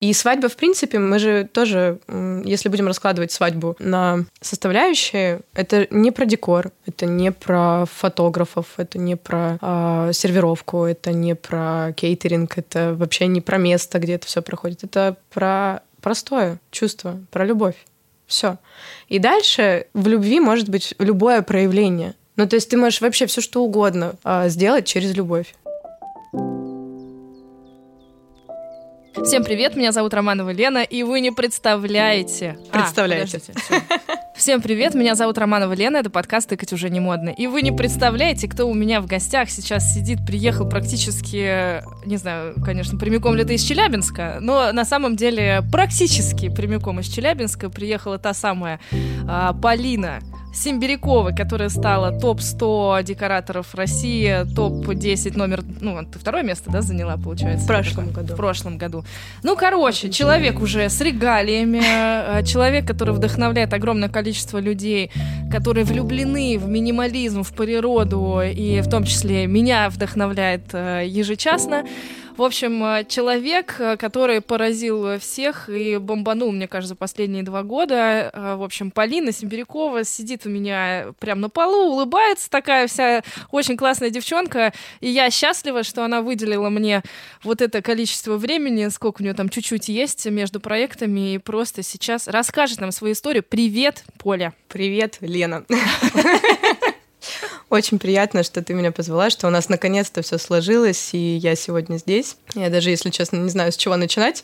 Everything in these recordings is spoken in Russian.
И свадьба, в принципе, мы же тоже, если будем раскладывать свадьбу на составляющие, это не про декор, это не про фотографов, это не про э, сервировку, это не про кейтеринг, это вообще не про место, где это все проходит. Это про простое чувство, про любовь. Все. И дальше в любви может быть любое проявление. Ну, то есть ты можешь вообще все что угодно э, сделать через любовь. Всем привет, меня зовут Романова Лена, и вы не представляете... А, Представляете. А, Всем привет, меня зовут Романова Лена, это подкаст «Тыкать уже не модно». И вы не представляете, кто у меня в гостях сейчас сидит, приехал практически, не знаю, конечно, прямиком ли это из Челябинска, но на самом деле практически прямиком из Челябинска приехала та самая а, Полина, Симбирякова, которая стала топ-100 декораторов России, топ-10 номер... Ну, ты второе место, да, заняла, получается? В прошлом году. В прошлом году. Ну, короче, человек уже с регалиями, э, человек, который вдохновляет огромное количество людей, которые влюблены в минимализм, в природу, и в том числе меня вдохновляет э, ежечасно. В общем, э, человек, э, который поразил всех и бомбанул, мне кажется, последние два года. Э, в общем, Полина Симбирякова сидит у меня прямо на полу, улыбается такая вся очень классная девчонка. И я счастлива, что она выделила мне вот это количество времени, сколько у нее там чуть-чуть есть между проектами, и просто сейчас расскажет нам свою историю. Привет, Поля. Привет, Лена. Очень приятно, что ты меня позвала, что у нас наконец-то все сложилось, и я сегодня здесь. Я даже, если честно, не знаю, с чего начинать.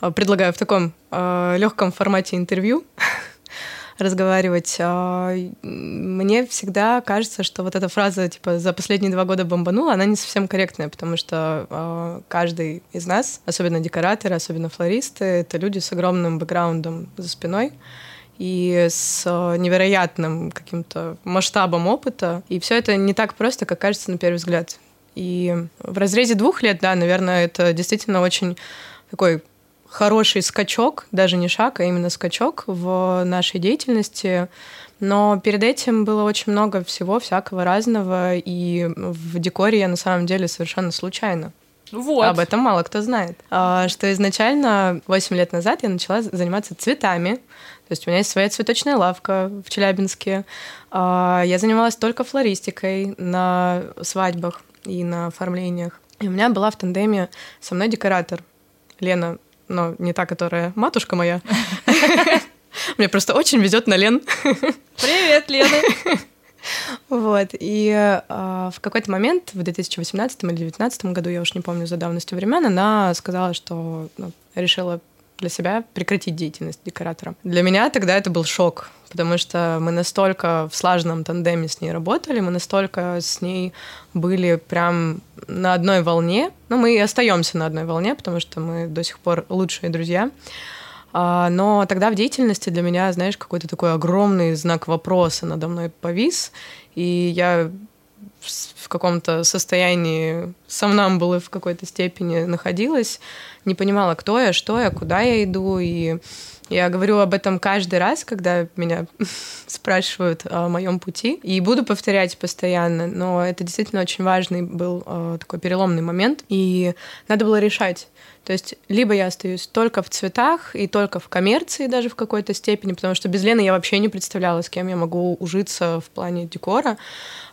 А, предлагаю в таком э, легком формате интервью разговаривать. А, мне всегда кажется, что вот эта фраза типа за последние два года бомбанула, она не совсем корректная, потому что а, каждый из нас, особенно декораторы, особенно флористы, это люди с огромным бэкграундом за спиной и с э, невероятным каким-то масштабом опыта. И все это не так просто, как кажется на первый взгляд. И в разрезе двух лет, да, наверное, это действительно очень такой хороший скачок, даже не шаг, а именно скачок в нашей деятельности. Но перед этим было очень много всего всякого разного, и в декоре я на самом деле совершенно случайно. Вот. Об этом мало кто знает. А, что изначально 8 лет назад я начала заниматься цветами. То есть у меня есть своя цветочная лавка в Челябинске. А, я занималась только флористикой на свадьбах и на оформлениях. И у меня была в тандеме со мной декоратор Лена, но не та, которая матушка моя. Мне просто очень везет на Лен. Привет, Лена. Вот. И э, в какой-то момент, в 2018 или 2019 году, я уж не помню за давностью времен, она сказала, что ну, решила для себя прекратить деятельность декоратора. Для меня тогда это был шок, потому что мы настолько в слаженном тандеме с ней работали, мы настолько с ней были прям на одной волне. Ну, мы и остаемся на одной волне, потому что мы до сих пор лучшие друзья. А, но тогда в деятельности для меня, знаешь, какой-то такой огромный знак вопроса надо мной повис, и я в каком-то состоянии сомнамбулы в какой-то степени находилась, не понимала, кто я, что я, куда я иду, и я говорю об этом каждый раз, когда меня спрашивают о моем пути, и буду повторять постоянно, но это действительно очень важный был э, такой переломный момент, и надо было решать, то есть либо я остаюсь только в цветах и только в коммерции даже в какой-то степени, потому что без Лены я вообще не представляла, с кем я могу ужиться в плане декора,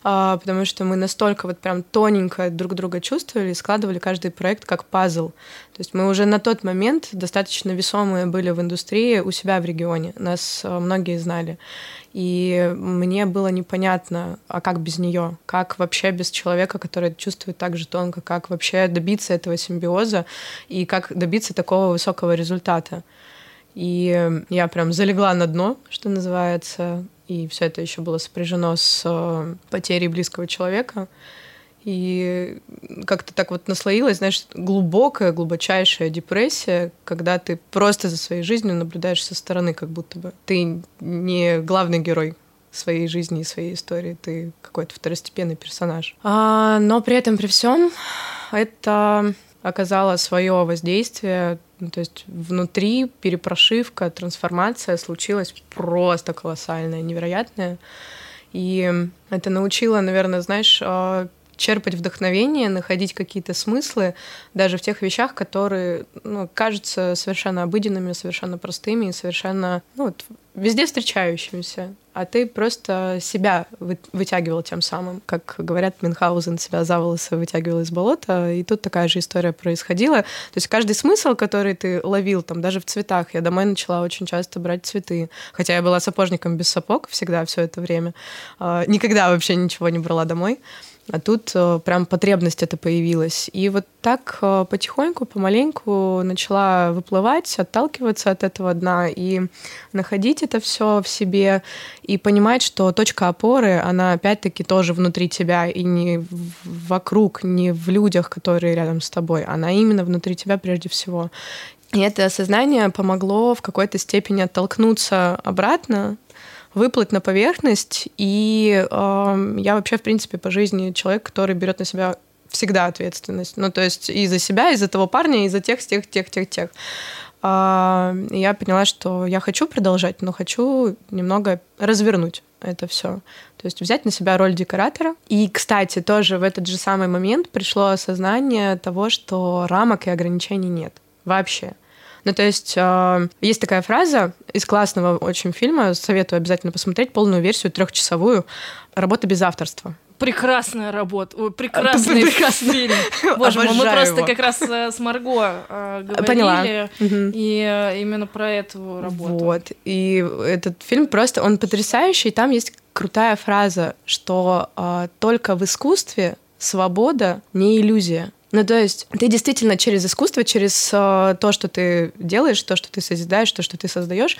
а, потому что мы настолько вот прям тоненько друг друга чувствовали, складывали каждый проект как пазл. То есть мы уже на тот момент достаточно весомые были в индустрии у себя в регионе, нас а, многие знали. И мне было непонятно, а как без нее, как вообще без человека, который чувствует так же тонко, как вообще добиться этого симбиоза и как добиться такого высокого результата. И я прям залегла на дно, что называется, и все это еще было сопряжено с э, потерей близкого человека. И как-то так вот наслоилась, знаешь, глубокая, глубочайшая депрессия, когда ты просто за своей жизнью наблюдаешь со стороны, как будто бы. Ты не главный герой своей жизни и своей истории, ты какой-то второстепенный персонаж. А, но при этом, при всем, это оказало свое воздействие. Ну, то есть внутри перепрошивка, трансформация случилась просто колоссальная, невероятная. И это научило, наверное, знаешь, а, черпать вдохновение, находить какие-то смыслы даже в тех вещах, которые ну, кажутся совершенно обыденными, совершенно простыми и совершенно ну, вот, везде встречающимися, а ты просто себя вытягивал тем самым. Как говорят, Мюнхгаузен себя за волосы вытягивал из болота, и тут такая же история происходила. То есть каждый смысл, который ты ловил, там даже в цветах, я домой начала очень часто брать цветы, хотя я была сапожником без сапог всегда все это время, а, никогда вообще ничего не брала домой. А тут э, прям потребность это появилась. И вот так э, потихоньку, помаленьку начала выплывать, отталкиваться от этого дна и находить это все в себе и понимать, что точка опоры, она опять-таки тоже внутри тебя и не вокруг, не в людях, которые рядом с тобой, она именно внутри тебя прежде всего. И это осознание помогло в какой-то степени оттолкнуться обратно выплыть на поверхность. И э, я вообще, в принципе, по жизни человек, который берет на себя всегда ответственность. Ну, то есть и за себя, и за того парня, и за тех, тех, тех, тех, тех. Э, я поняла, что я хочу продолжать, но хочу немного развернуть это все. То есть взять на себя роль декоратора. И, кстати, тоже в этот же самый момент пришло осознание того, что рамок и ограничений нет вообще. Ну, то есть э, есть такая фраза из классного очень фильма, советую обязательно посмотреть полную версию трехчасовую «Работа без авторства». Прекрасная работа, Ой, прекрасный Прекрасно. фильм. Боже мой, мы просто его. как раз э, с Марго э, говорили, Поняла. и э, именно про эту работу. Вот, и этот фильм просто, он потрясающий, там есть крутая фраза, что э, только в искусстве свобода не иллюзия. Ну, то есть ты действительно через искусство, через э, то, что ты делаешь, то, что ты созидаешь, то, что ты создаешь,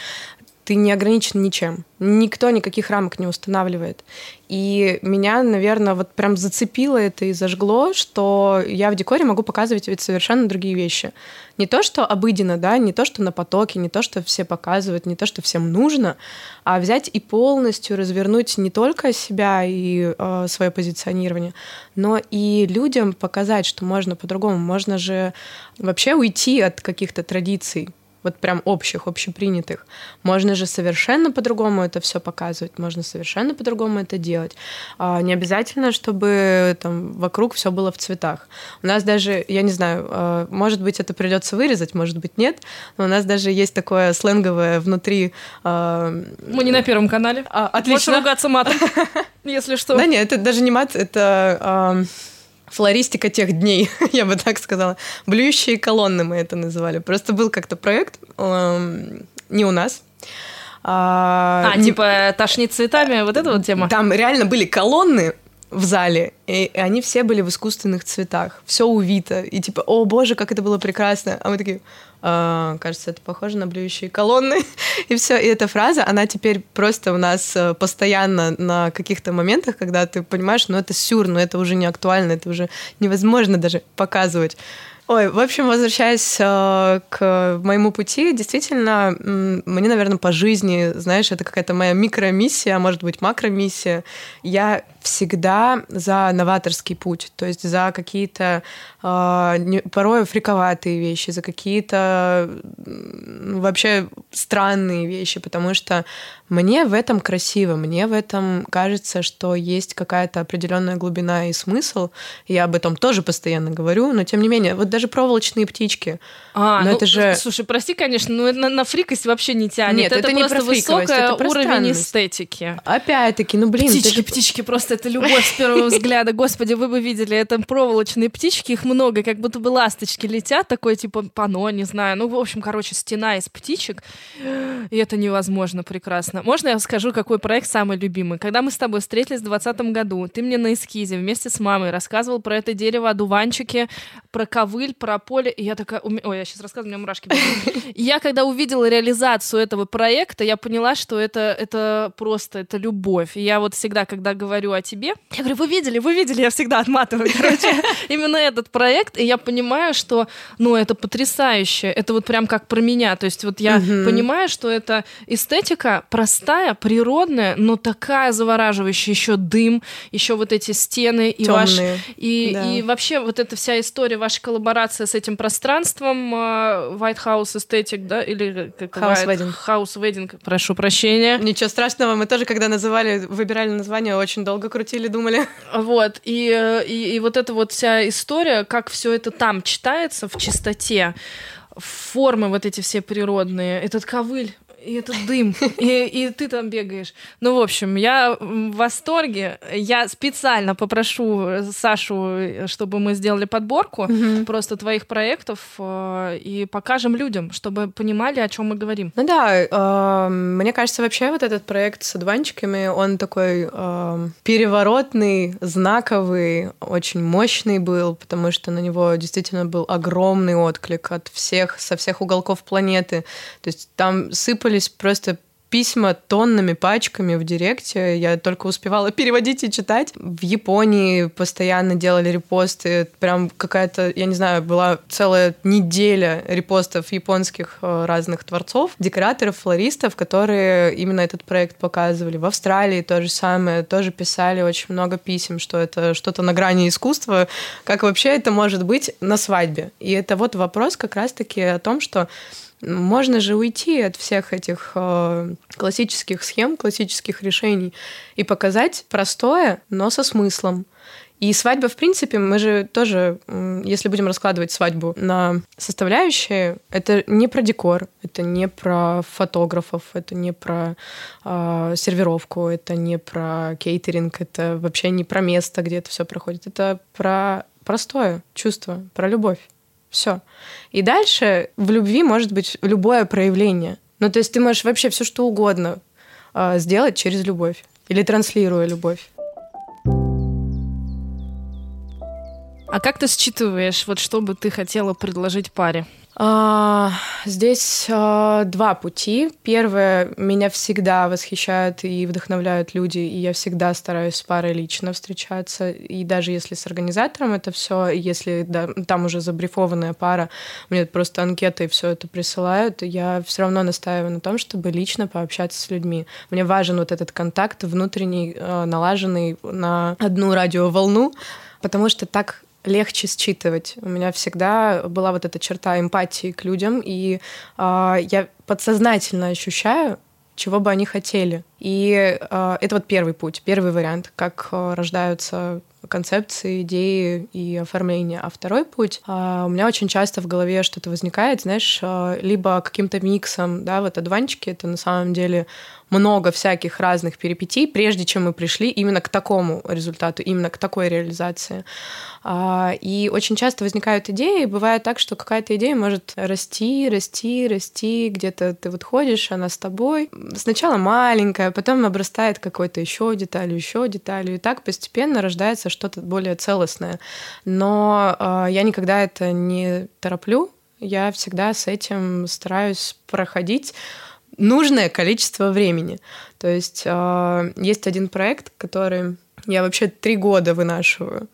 ты не ограничен ничем. Никто никаких рамок не устанавливает. И меня, наверное, вот прям зацепило это и зажгло, что я в декоре могу показывать ведь совершенно другие вещи. Не то, что обыденно, да, не то, что на потоке, не то, что все показывают, не то, что всем нужно, а взять и полностью развернуть не только себя и э, свое позиционирование, но и людям показать, что можно по-другому. Можно же вообще уйти от каких-то традиций, вот прям общих, общепринятых. Можно же совершенно по-другому это все показывать, можно совершенно по-другому это делать. А, не обязательно, чтобы там вокруг все было в цветах. У нас даже, я не знаю, а, может быть, это придется вырезать, может быть, нет, но у нас даже есть такое сленговое внутри. А, Мы не на первом канале. А, отлично. Можешь ругаться матом, если что. Да нет, это даже не мат, это флористика тех дней, я бы так сказала. Блюющие колонны мы это называли. Просто был как-то проект, эм, не у нас, а, а типа тошнит цветами, вот эта вот тема? Там реально были колонны в зале, и они все были в искусственных цветах, все увито, и типа, о боже, как это было прекрасно, а мы такие, а, кажется, это похоже на блюющие колонны, и все, и эта фраза, она теперь просто у нас э, постоянно на каких-то моментах, когда ты понимаешь, ну это сюр, ну это уже не актуально, это уже невозможно даже показывать. Ой, в общем, возвращаясь э, к моему пути, действительно, мне, наверное, по жизни, знаешь, это какая-то моя микромиссия, а может быть макромиссия. Я всегда за новаторский путь, то есть за какие-то э, порой фриковатые вещи, за какие-то вообще странные вещи, потому что мне в этом красиво, мне в этом кажется, что есть какая-то определенная глубина и смысл. Я об этом тоже постоянно говорю, но тем не менее, вот даже проволочные птички. А, но ну, это же... слушай, прости, конечно, но на, на фрикость вообще не тянет. Нет, это, это не просто высокий уровень эстетики. Опять-таки, ну блин. Птички, это... птички, просто это любовь с первого взгляда. Господи, вы бы видели, это проволочные птички, их много, как будто бы ласточки летят, такое типа пано, не знаю. Ну, в общем, короче, стена из птичек, и это невозможно прекрасно. Можно я скажу, какой проект самый любимый? Когда мы с тобой встретились в 2020 году, ты мне на эскизе вместе с мамой рассказывал про это дерево, одуванчики, про ковыль, про поле, и я такая... Ой, я сейчас рассказываю, у меня мурашки. я когда увидела реализацию этого проекта, я поняла, что это, это просто, это любовь. И я вот всегда, когда говорю о тебе, я говорю, вы видели, вы видели, я всегда отматываю, короче, именно этот проект, и я понимаю, что, ну, это потрясающе, это вот прям как про меня, то есть вот я понимаю, понимая, что это эстетика простая, природная, но такая завораживающая, еще дым, еще вот эти стены и ваш и, да. и вообще вот эта вся история, ваша коллаборация с этим пространством uh, White House Aesthetic, да, или как House Wedding. House Wedding, прошу прощения. Ничего страшного, мы тоже, когда называли, выбирали название, очень долго крутили, думали. Вот, и, и, и вот эта вот вся история, как все это там читается в чистоте, формы вот эти все природные, этот ковыль, и этот дым, и, и ты там бегаешь. Ну, в общем, я в восторге. Я специально попрошу Сашу, чтобы мы сделали подборку mm-hmm. просто твоих проектов э, и покажем людям, чтобы понимали, о чем мы говорим. Ну да, э, мне кажется, вообще вот этот проект с одуванчиками, он такой э, переворотный, знаковый, очень мощный был, потому что на него действительно был огромный отклик от всех, со всех уголков планеты. То есть там сыпали скапливались просто письма тоннами, пачками в директе. Я только успевала переводить и читать. В Японии постоянно делали репосты. Прям какая-то, я не знаю, была целая неделя репостов японских э, разных творцов, декораторов, флористов, которые именно этот проект показывали. В Австралии то же самое. Тоже писали очень много писем, что это что-то на грани искусства. Как вообще это может быть на свадьбе? И это вот вопрос как раз-таки о том, что можно же уйти от всех этих э, классических схем, классических решений и показать простое, но со смыслом. И свадьба, в принципе, мы же тоже, если будем раскладывать свадьбу на составляющие, это не про декор, это не про фотографов, это не про э, сервировку, это не про кейтеринг, это вообще не про место, где это все проходит. Это про простое чувство, про любовь. Все. И дальше в любви может быть любое проявление. Ну, то есть ты можешь вообще все что угодно э, сделать через любовь или транслируя любовь. А как ты считываешь, вот что бы ты хотела предложить паре? А, здесь а, два пути. Первое, меня всегда восхищают и вдохновляют люди, и я всегда стараюсь с парой лично встречаться. И даже если с организатором это все, если да, там уже забрифованная пара, мне просто анкеты и все это присылают, я все равно настаиваю на том, чтобы лично пообщаться с людьми. Мне важен вот этот контакт внутренний, а, налаженный на одну радиоволну, потому что так легче считывать. У меня всегда была вот эта черта эмпатии к людям, и э, я подсознательно ощущаю, чего бы они хотели. И э, это вот первый путь, первый вариант, как э, рождаются концепции, идеи и оформления. А второй путь, э, у меня очень часто в голове что-то возникает, знаешь, э, либо каким-то миксом, да, вот одуванчики — это на самом деле много всяких разных перипетий, прежде чем мы пришли именно к такому результату, именно к такой реализации. А, и очень часто возникают идеи, бывает так, что какая-то идея может расти, расти, расти, где-то ты вот ходишь, она с тобой. Сначала маленькая, потом обрастает какой-то еще деталью, еще деталью, и так постепенно рождается что-то более целостное. Но а, я никогда это не тороплю, я всегда с этим стараюсь проходить нужное количество времени. То есть э, есть один проект, который я вообще три года вынашиваю.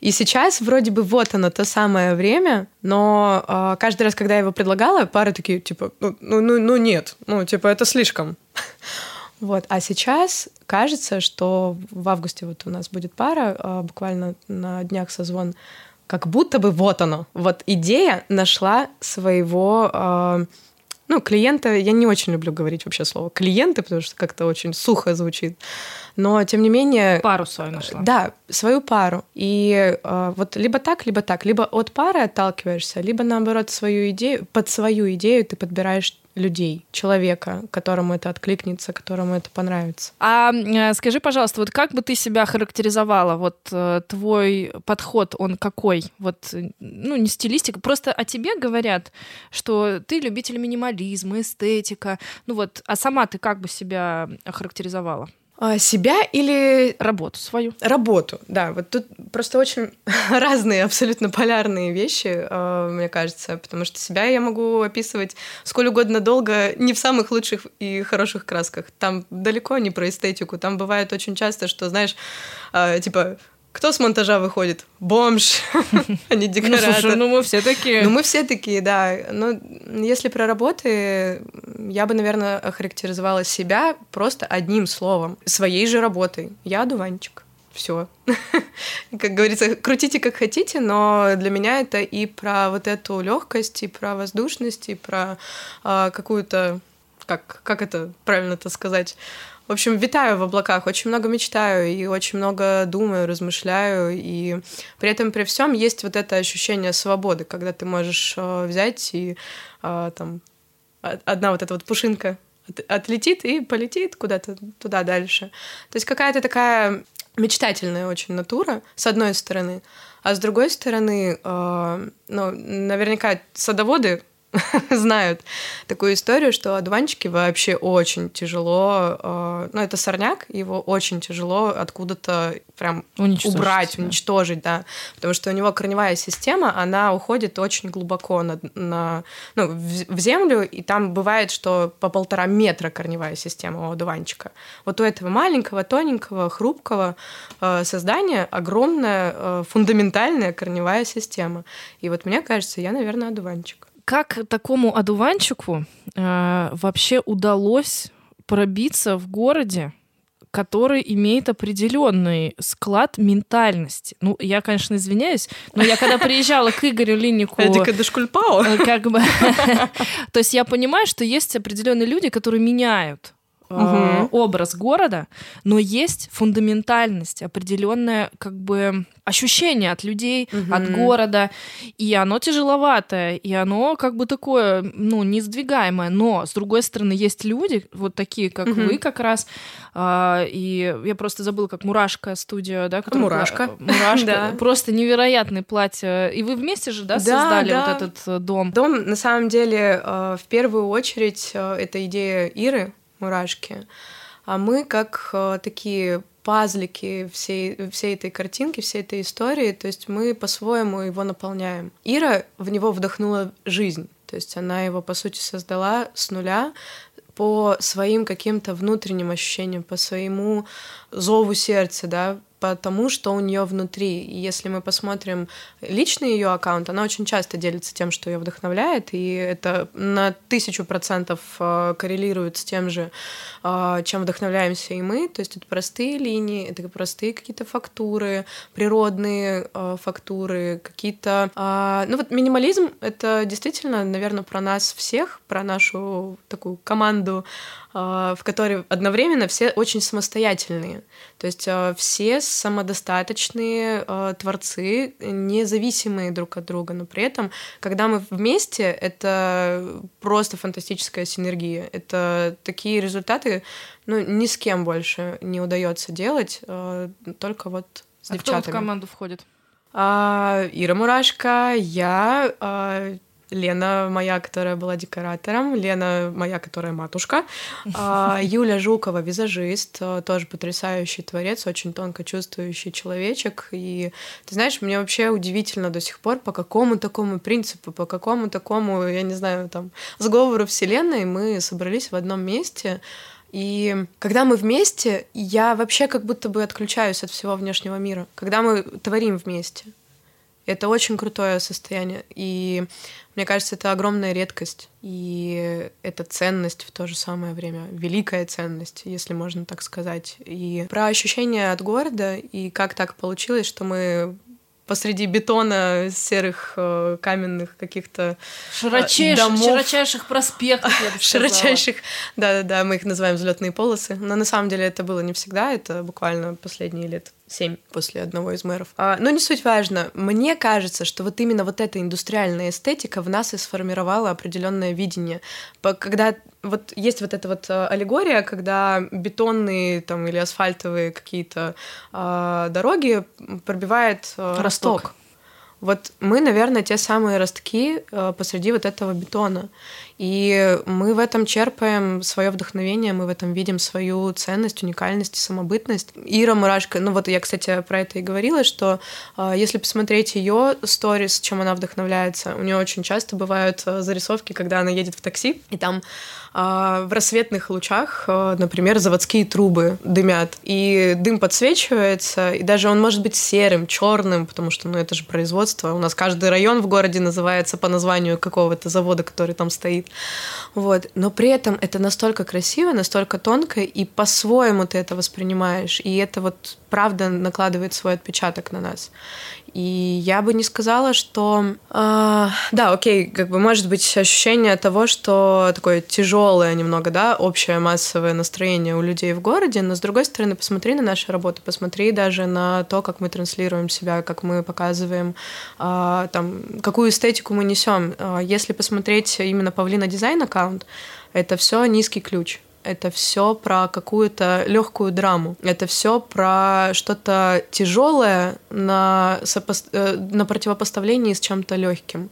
И сейчас вроде бы вот оно, то самое время, но э, каждый раз, когда я его предлагала, пары такие, типа, ну, ну, ну, ну нет, ну, типа, это слишком. Вот. А сейчас кажется, что в августе вот у нас будет пара, э, буквально на днях созвон, как будто бы вот оно. Вот идея нашла своего э, ну, клиента, я не очень люблю говорить вообще слово клиенты, потому что как-то очень сухо звучит. Но, тем не менее... Пару свою нашла. Да, свою пару. И э, вот либо так, либо так. Либо от пары отталкиваешься, либо, наоборот, свою идею, под свою идею ты подбираешь людей, человека, которому это откликнется, которому это понравится. А э, скажи, пожалуйста, вот как бы ты себя характеризовала? Вот э, твой подход, он какой? Вот, ну, не стилистика, просто о тебе говорят, что ты любитель минимализма, эстетика. Ну вот, а сама ты как бы себя характеризовала? А, себя или работу свою? Работу, да. Вот тут просто очень разные, абсолютно полярные вещи, а, мне кажется, потому что себя я могу описывать сколь угодно долго, не в самых лучших и хороших красках. Там далеко не про эстетику. Там бывает очень часто, что, знаешь, а, типа кто с монтажа выходит? Бомж, а не декоратор. Ну, слушай, ну мы все такие. Ну мы все такие, да. Но если про работы, я бы, наверное, охарактеризовала себя просто одним словом, своей же работой. Я одуванчик. Все. как говорится, крутите как хотите, но для меня это и про вот эту легкость, и про воздушность, и про э, какую-то, как, как это правильно-то сказать, в общем, витаю в облаках, очень много мечтаю и очень много думаю, размышляю. И при этом при всем есть вот это ощущение свободы, когда ты можешь э, взять и э, там одна вот эта вот пушинка отлетит и полетит куда-то туда дальше. То есть какая-то такая мечтательная очень натура, с одной стороны, а с другой стороны, э, ну, наверняка садоводы знают такую историю, что одуванчики вообще очень тяжело, э, ну это сорняк, его очень тяжело откуда-то прям убрать, да. уничтожить, да, потому что у него корневая система, она уходит очень глубоко на, на ну, в, в землю, и там бывает, что по полтора метра корневая система у одуванчика. Вот у этого маленького, тоненького, хрупкого э, создания огромная э, фундаментальная корневая система. И вот мне кажется, я, наверное, одуванчик как такому одуванчику э, вообще удалось пробиться в городе, который имеет определенный склад ментальности. Ну, я, конечно, извиняюсь, но я когда приезжала к Игорю Линнику... Эдика Дашкульпау. Э, как бы... То есть я понимаю, что есть определенные люди, которые меняют угу. образ города, но есть фундаментальность, определенное как бы ощущение от людей, угу. от города, и оно тяжеловатое, и оно как бы такое, ну, не сдвигаемое, но, с другой стороны, есть люди, вот такие, как угу. вы как раз, а, и я просто забыла, как Мурашка студия, да? Которая, Мурашка. Мурашка, просто невероятное платье, и вы вместе же, да, создали да, да. вот этот э, дом? Дом, на самом деле, э, в первую очередь, э, это идея Иры, мурашки. А мы как э, такие пазлики всей, всей этой картинки, всей этой истории, то есть мы по-своему его наполняем. Ира в него вдохнула жизнь, то есть она его, по сути, создала с нуля по своим каким-то внутренним ощущениям, по своему зову сердца, да, потому что у нее внутри. И если мы посмотрим личный ее аккаунт, она очень часто делится тем, что ее вдохновляет, и это на тысячу процентов э, коррелирует с тем же, э, чем вдохновляемся и мы. То есть это простые линии, это простые какие-то фактуры, природные э, фактуры, какие-то... Ну вот минимализм — это действительно, наверное, про нас всех, про нашу такую команду в которой одновременно все очень самостоятельные. То есть а, все самодостаточные а, творцы, независимые друг от друга, но при этом, когда мы вместе, это просто фантастическая синергия. Это такие результаты, ну, ни с кем больше не удается делать, только вот с а девчатами. Кто в команду входит? Ира Мурашка, я, Лена моя, которая была декоратором, Лена моя, которая матушка, а, Юля Жукова, визажист, э, тоже потрясающий творец, очень тонко чувствующий человечек. И ты знаешь, мне вообще удивительно до сих пор, по какому такому принципу, по какому такому, я не знаю, там, сговору Вселенной мы собрались в одном месте. И когда мы вместе, я вообще как будто бы отключаюсь от всего внешнего мира. Когда мы творим вместе. Это очень крутое состояние. И мне кажется, это огромная редкость, и это ценность в то же самое время, великая ценность, если можно так сказать. И про ощущения от города, и как так получилось, что мы посреди бетона серых э, каменных каких-то Широчайш... домов. Широчайших проспектов, я бы Широчайших, да-да-да, мы их называем взлетные полосы. Но на самом деле это было не всегда, это буквально последние лет семь после одного из мэров. А, но не суть важно. Мне кажется, что вот именно вот эта индустриальная эстетика в нас и сформировала определенное видение. Когда вот есть вот эта вот э, аллегория, когда бетонные там или асфальтовые какие-то э, дороги пробивает э, росток. росток. Вот мы, наверное, те самые ростки э, посреди вот этого бетона. И мы в этом черпаем свое вдохновение, мы в этом видим свою ценность, уникальность самобытность. Ира Мурашка, ну вот я, кстати, про это и говорила, что э, если посмотреть ее сторис, чем она вдохновляется, у нее очень часто бывают э, зарисовки, когда она едет в такси, и там а в рассветных лучах, например, заводские трубы дымят, и дым подсвечивается, и даже он может быть серым, черным, потому что, ну, это же производство. У нас каждый район в городе называется по названию какого-то завода, который там стоит. Говорить. Вот. Но при этом это настолько красиво, настолько тонко, и по-своему ты это воспринимаешь. И это вот правда накладывает свой отпечаток на нас. И я бы не сказала, что... Э, да, окей, как бы может быть ощущение того, что такое тяжелое немного, да, общее массовое настроение у людей в городе, но с другой стороны, посмотри на наши работы, посмотри даже на то, как мы транслируем себя, как мы показываем, э, там, какую эстетику мы несем. Э, если посмотреть именно Павлина дизайн аккаунт, это все низкий ключ это все про какую-то легкую драму. Это все про что-то тяжелое на, сопо... Э, на противопоставлении с чем-то легким.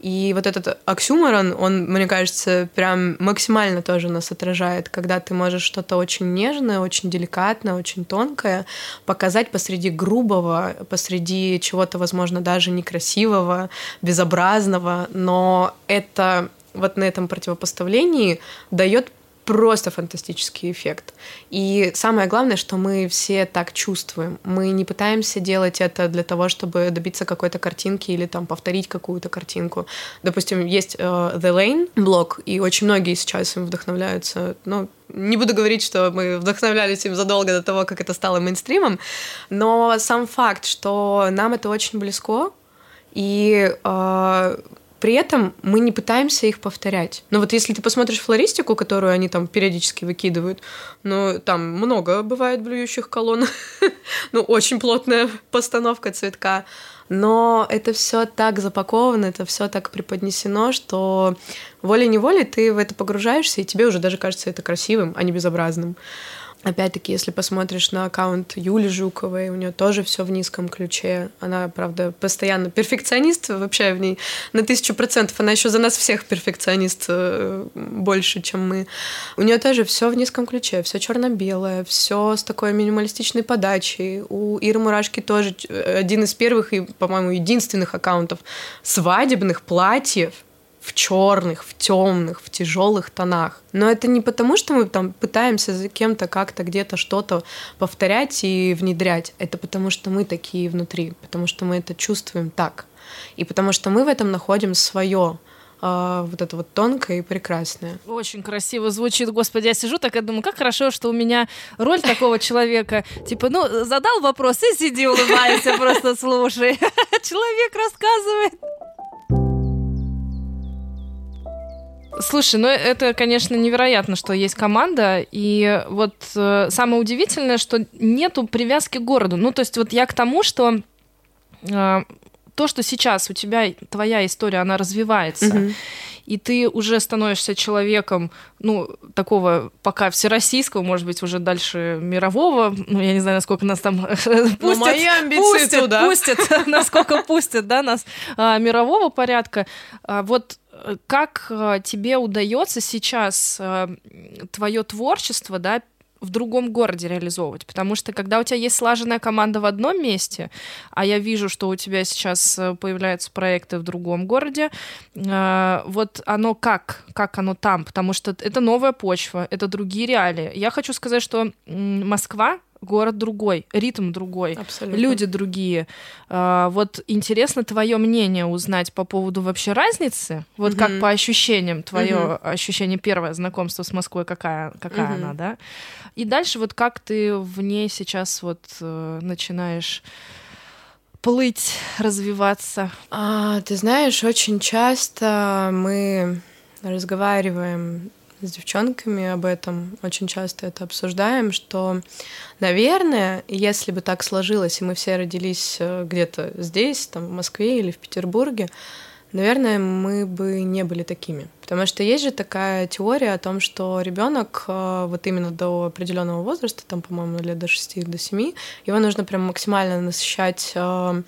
И вот этот оксюморон, он, мне кажется, прям максимально тоже нас отражает, когда ты можешь что-то очень нежное, очень деликатное, очень тонкое показать посреди грубого, посреди чего-то, возможно, даже некрасивого, безобразного, но это вот на этом противопоставлении дает просто фантастический эффект. И самое главное, что мы все так чувствуем. Мы не пытаемся делать это для того, чтобы добиться какой-то картинки или там повторить какую-то картинку. Допустим, есть uh, The Lane блог, и очень многие сейчас им вдохновляются. Ну, не буду говорить, что мы вдохновлялись им задолго до того, как это стало мейнстримом, но сам факт, что нам это очень близко, и uh, при этом мы не пытаемся их повторять. Но вот если ты посмотришь флористику, которую они там периодически выкидывают, ну, там много бывает блюющих колонн. ну, очень плотная постановка цветка. Но это все так запаковано, это все так преподнесено, что волей-неволей ты в это погружаешься, и тебе уже даже кажется это красивым, а не безобразным. Опять-таки, если посмотришь на аккаунт Юли Жуковой, у нее тоже все в низком ключе. Она, правда, постоянно перфекционист, вообще в ней на тысячу процентов. Она еще за нас всех перфекционист э, больше, чем мы. У нее тоже все в низком ключе, все черно-белое, все с такой минималистичной подачей. У Иры Мурашки тоже э, один из первых и, по-моему, единственных аккаунтов свадебных платьев в черных, в темных, в тяжелых тонах. Но это не потому, что мы там пытаемся за кем-то как-то где-то что-то повторять и внедрять. Это потому, что мы такие внутри, потому что мы это чувствуем так. И потому что мы в этом находим свое а, вот это вот тонкое и прекрасное. Очень красиво звучит, господи, я сижу так и думаю, как хорошо, что у меня роль такого человека, типа, ну, задал вопрос и сиди, улыбайся, просто слушай. Человек рассказывает. Слушай, ну это, конечно, невероятно, что есть команда, и вот э, самое удивительное, что нету привязки к городу. Ну, то есть вот я к тому, что э, то, что сейчас у тебя твоя история, она развивается, mm-hmm. и ты уже становишься человеком, ну, такого пока всероссийского, может быть, уже дальше мирового, ну, я не знаю, насколько нас там пустят, ну, мои амбиции пустят, туда. пустят, насколько пустят, да, нас а, мирового порядка. А, вот как э, тебе удается сейчас э, твое творчество, да, в другом городе реализовывать. Потому что когда у тебя есть слаженная команда в одном месте, а я вижу, что у тебя сейчас э, появляются проекты в другом городе, вот оно как? Как оно там? Потому что это новая почва, это другие реалии. Я хочу сказать, что Москва город другой, ритм другой, Абсолютно. люди другие. А, вот интересно твое мнение узнать по поводу вообще разницы, вот угу. как по ощущениям твое угу. ощущение первое знакомство с Москвой какая какая угу. она, да? И дальше вот как ты в ней сейчас вот э, начинаешь плыть, развиваться? А, ты знаешь, очень часто мы разговариваем с девчонками об этом, очень часто это обсуждаем, что, наверное, если бы так сложилось, и мы все родились э, где-то здесь, там, в Москве или в Петербурге, наверное, мы бы не были такими. Потому что есть же такая теория о том, что ребенок э, вот именно до определенного возраста, там, по-моему, лет до 6 до 7, его нужно прям максимально насыщать э,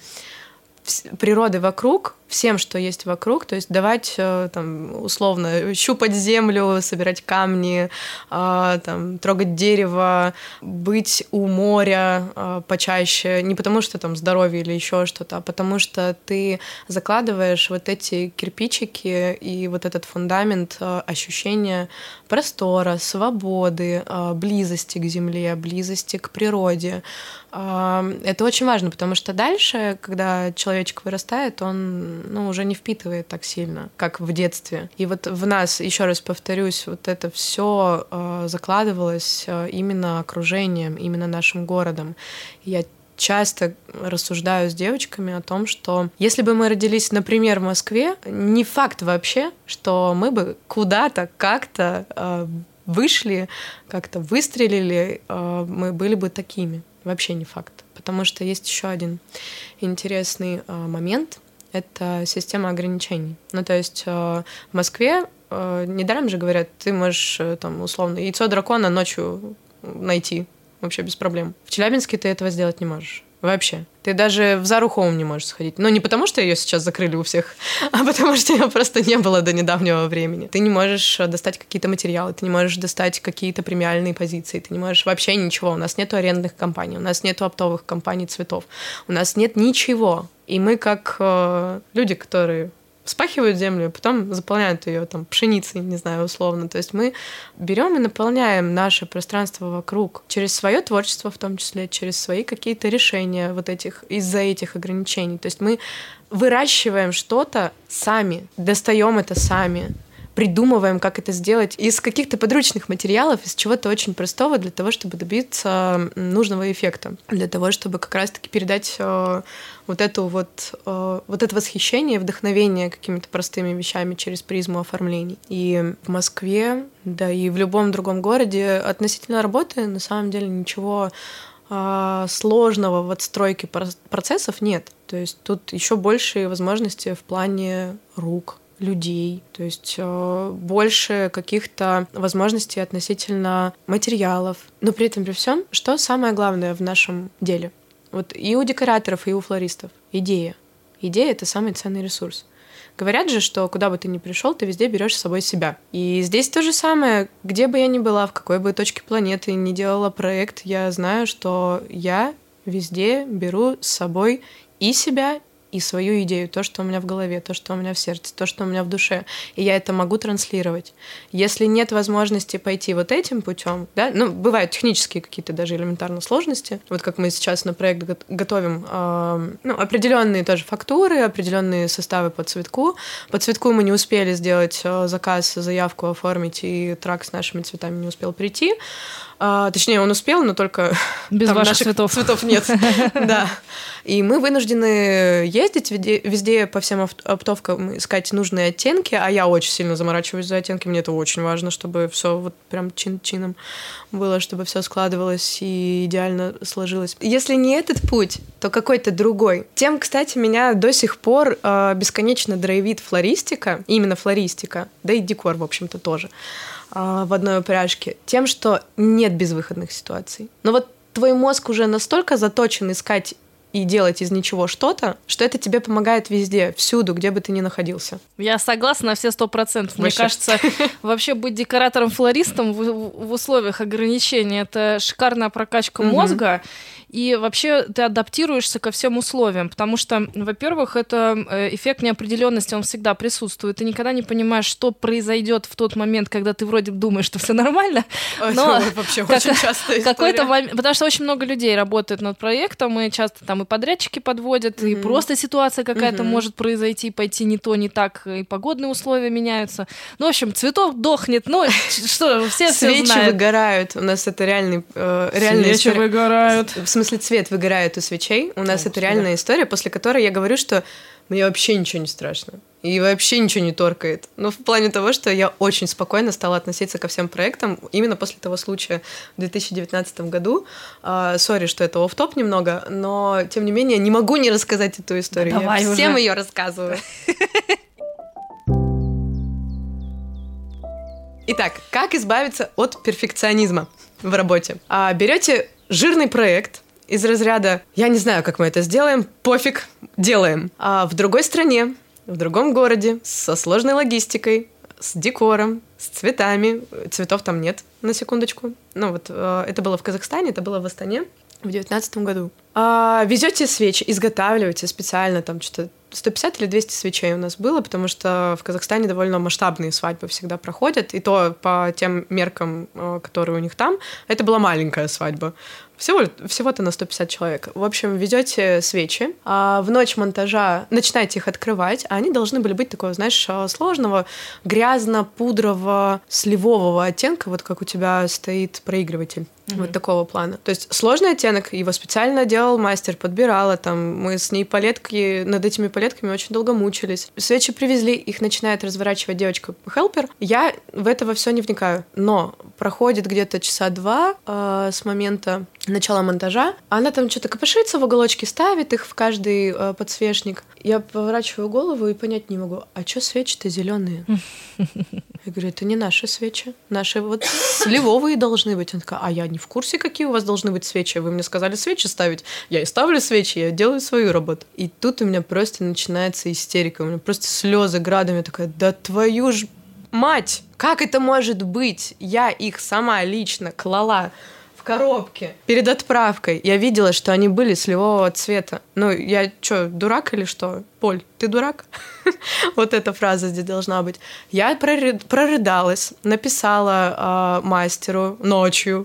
природой вокруг, всем, что есть вокруг, то есть давать э, там условно щупать землю, собирать камни, а, там трогать дерево, быть у моря а, почаще, не потому что там здоровье или еще что-то, а потому что ты закладываешь вот эти кирпичики и вот этот фундамент ощущения простора, свободы, близости к земле, близости к природе. Это очень важно, потому что дальше, когда человечек вырастает, он ну, уже не впитывает так сильно, как в детстве. И вот в нас, еще раз повторюсь, вот это все э, закладывалось э, именно окружением, именно нашим городом. Я часто рассуждаю с девочками о том, что если бы мы родились, например, в Москве, не факт вообще, что мы бы куда-то как-то э, вышли, как-то выстрелили, э, мы были бы такими. Вообще не факт. Потому что есть еще один интересный э, момент. Это система ограничений. Ну, то есть э, в Москве э, недаром же говорят, ты можешь э, там условно яйцо дракона ночью найти вообще без проблем. В Челябинске ты этого сделать не можешь. Вообще. Ты даже в Зару Хоум не можешь сходить. Но не потому, что ее сейчас закрыли у всех, а потому что ее просто не было до недавнего времени. Ты не можешь э, достать какие-то материалы, ты не можешь достать какие-то премиальные позиции, ты не можешь вообще ничего. У нас нет арендных компаний, у нас нет оптовых компаний цветов, у нас нет ничего. И мы как э, люди, которые вспахивают землю, потом заполняют ее там пшеницей, не знаю, условно. То есть мы берем и наполняем наше пространство вокруг через свое творчество, в том числе через свои какие-то решения вот этих из-за этих ограничений. То есть мы выращиваем что-то сами, достаем это сами, придумываем, как это сделать из каких-то подручных материалов, из чего-то очень простого для того, чтобы добиться нужного эффекта, для того, чтобы как раз-таки передать э, вот эту вот, э, вот это восхищение, вдохновение какими-то простыми вещами через призму оформлений. И в Москве, да и в любом другом городе относительно работы на самом деле ничего э, сложного в отстройке процессов нет. То есть тут еще большие возможности в плане рук, людей, то есть э, больше каких-то возможностей относительно материалов. Но при этом при всем, что самое главное в нашем деле? Вот и у декораторов, и у флористов идея. Идея это самый ценный ресурс. Говорят же, что куда бы ты ни пришел, ты везде берешь с собой себя. И здесь то же самое. Где бы я ни была, в какой бы точке планеты ни делала проект, я знаю, что я везде беру с собой и себя, и свою идею, то, что у меня в голове, то, что у меня в сердце, то, что у меня в душе. И я это могу транслировать. Если нет возможности пойти вот этим путем, да, ну, бывают технические какие-то даже элементарно сложности. Вот как мы сейчас на проект готовим э, ну, определенные тоже фактуры, определенные составы по цветку. По цветку мы не успели сделать э, заказ, заявку оформить, и трак с нашими цветами не успел прийти. А, точнее, он успел, но только без там ваших наших цветов. цветов нет. Да. И мы вынуждены ездить везде, по всем оптовкам искать нужные оттенки, а я очень сильно заморачиваюсь за оттенки. Мне это очень важно, чтобы все вот прям чин-чином было, чтобы все складывалось и идеально сложилось. Если не этот путь, то какой-то другой. Тем, кстати, меня до сих пор э, бесконечно драйвит флористика, именно флористика, да и декор, в общем-то, тоже. А, в одной упряжке тем, что нет безвыходных ситуаций. Но вот твой мозг уже настолько заточен искать и делать из ничего что-то, что это тебе помогает везде, всюду, где бы ты ни находился. Я согласна на все сто процентов. Мне кажется, вообще быть декоратором-флористом в, в условиях ограничений — это шикарная прокачка мозга. И вообще ты адаптируешься ко всем условиям, потому что, во-первых, это э, эффект неопределенности, он всегда присутствует. Ты никогда не понимаешь, что произойдет в тот момент, когда ты вроде думаешь, что все нормально. Но вообще очень часто какой-то момент, потому что очень много людей работают над проектом, и часто там и подрядчики подводят, и просто ситуация какая-то может произойти, пойти не то, не так, и погодные условия меняются. Ну, в общем, цветов дохнет, ну, что, все Свечи все выгорают, у нас это реальный, э, Свечи выгорают. Смысле, цвет выгорает у свечей. У нас О, это реальная история, после которой я говорю, что мне вообще ничего не страшно. И вообще ничего не торкает. Ну, в плане того, что я очень спокойно стала относиться ко всем проектам именно после того случая в 2019 году. А, сори, uh, что это оф топ немного, но, тем не менее, не могу не рассказать эту историю. Да давай я уже. всем ее рассказываю. Итак, как избавиться от перфекционизма в работе? А, берете жирный проект из разряда «я не знаю, как мы это сделаем, пофиг, делаем». А в другой стране, в другом городе, со сложной логистикой, с декором, с цветами. Цветов там нет, на секундочку. Ну вот, э, это было в Казахстане, это было в Астане в девятнадцатом году. А, везете свечи, изготавливаете специально там что-то 150 или 200 свечей у нас было, потому что в Казахстане довольно масштабные свадьбы всегда проходят, и то по тем меркам, э, которые у них там, это была маленькая свадьба. Всего, всего-то на 150 человек. В общем, везете свечи, а в ночь монтажа начинаете их открывать, а они должны были быть такого, знаешь, а, сложного, грязно-пудрового, сливового оттенка, вот как у тебя стоит проигрыватель. Mm-hmm. Вот такого плана. То есть сложный оттенок, его специально делал мастер, подбирала там. Мы с ней палетки, над этими палетками очень долго мучились. Свечи привезли, их начинает разворачивать девочка-хелпер. Я в это все не вникаю. Но проходит где-то часа два э, с момента начала монтажа. Она там что-то копошится в уголочке, ставит их в каждый э, подсвечник. Я поворачиваю голову и понять не могу, а что свечи-то зеленые? Я говорю, это не наши свечи. Наши вот сливовые должны быть. Она такая, а я не в курсе, какие у вас должны быть свечи. Вы мне сказали свечи ставить. Я и ставлю свечи, я делаю свою работу. И тут у меня просто начинается истерика. У меня просто слезы градами. Я такая, да твою ж мать! Как это может быть? Я их сама лично клала коробке. Перед отправкой я видела, что они были сливового цвета. Ну, я что, дурак или что? Поль, ты дурак? вот эта фраза здесь должна быть. Я прорыдалась, написала а, мастеру ночью.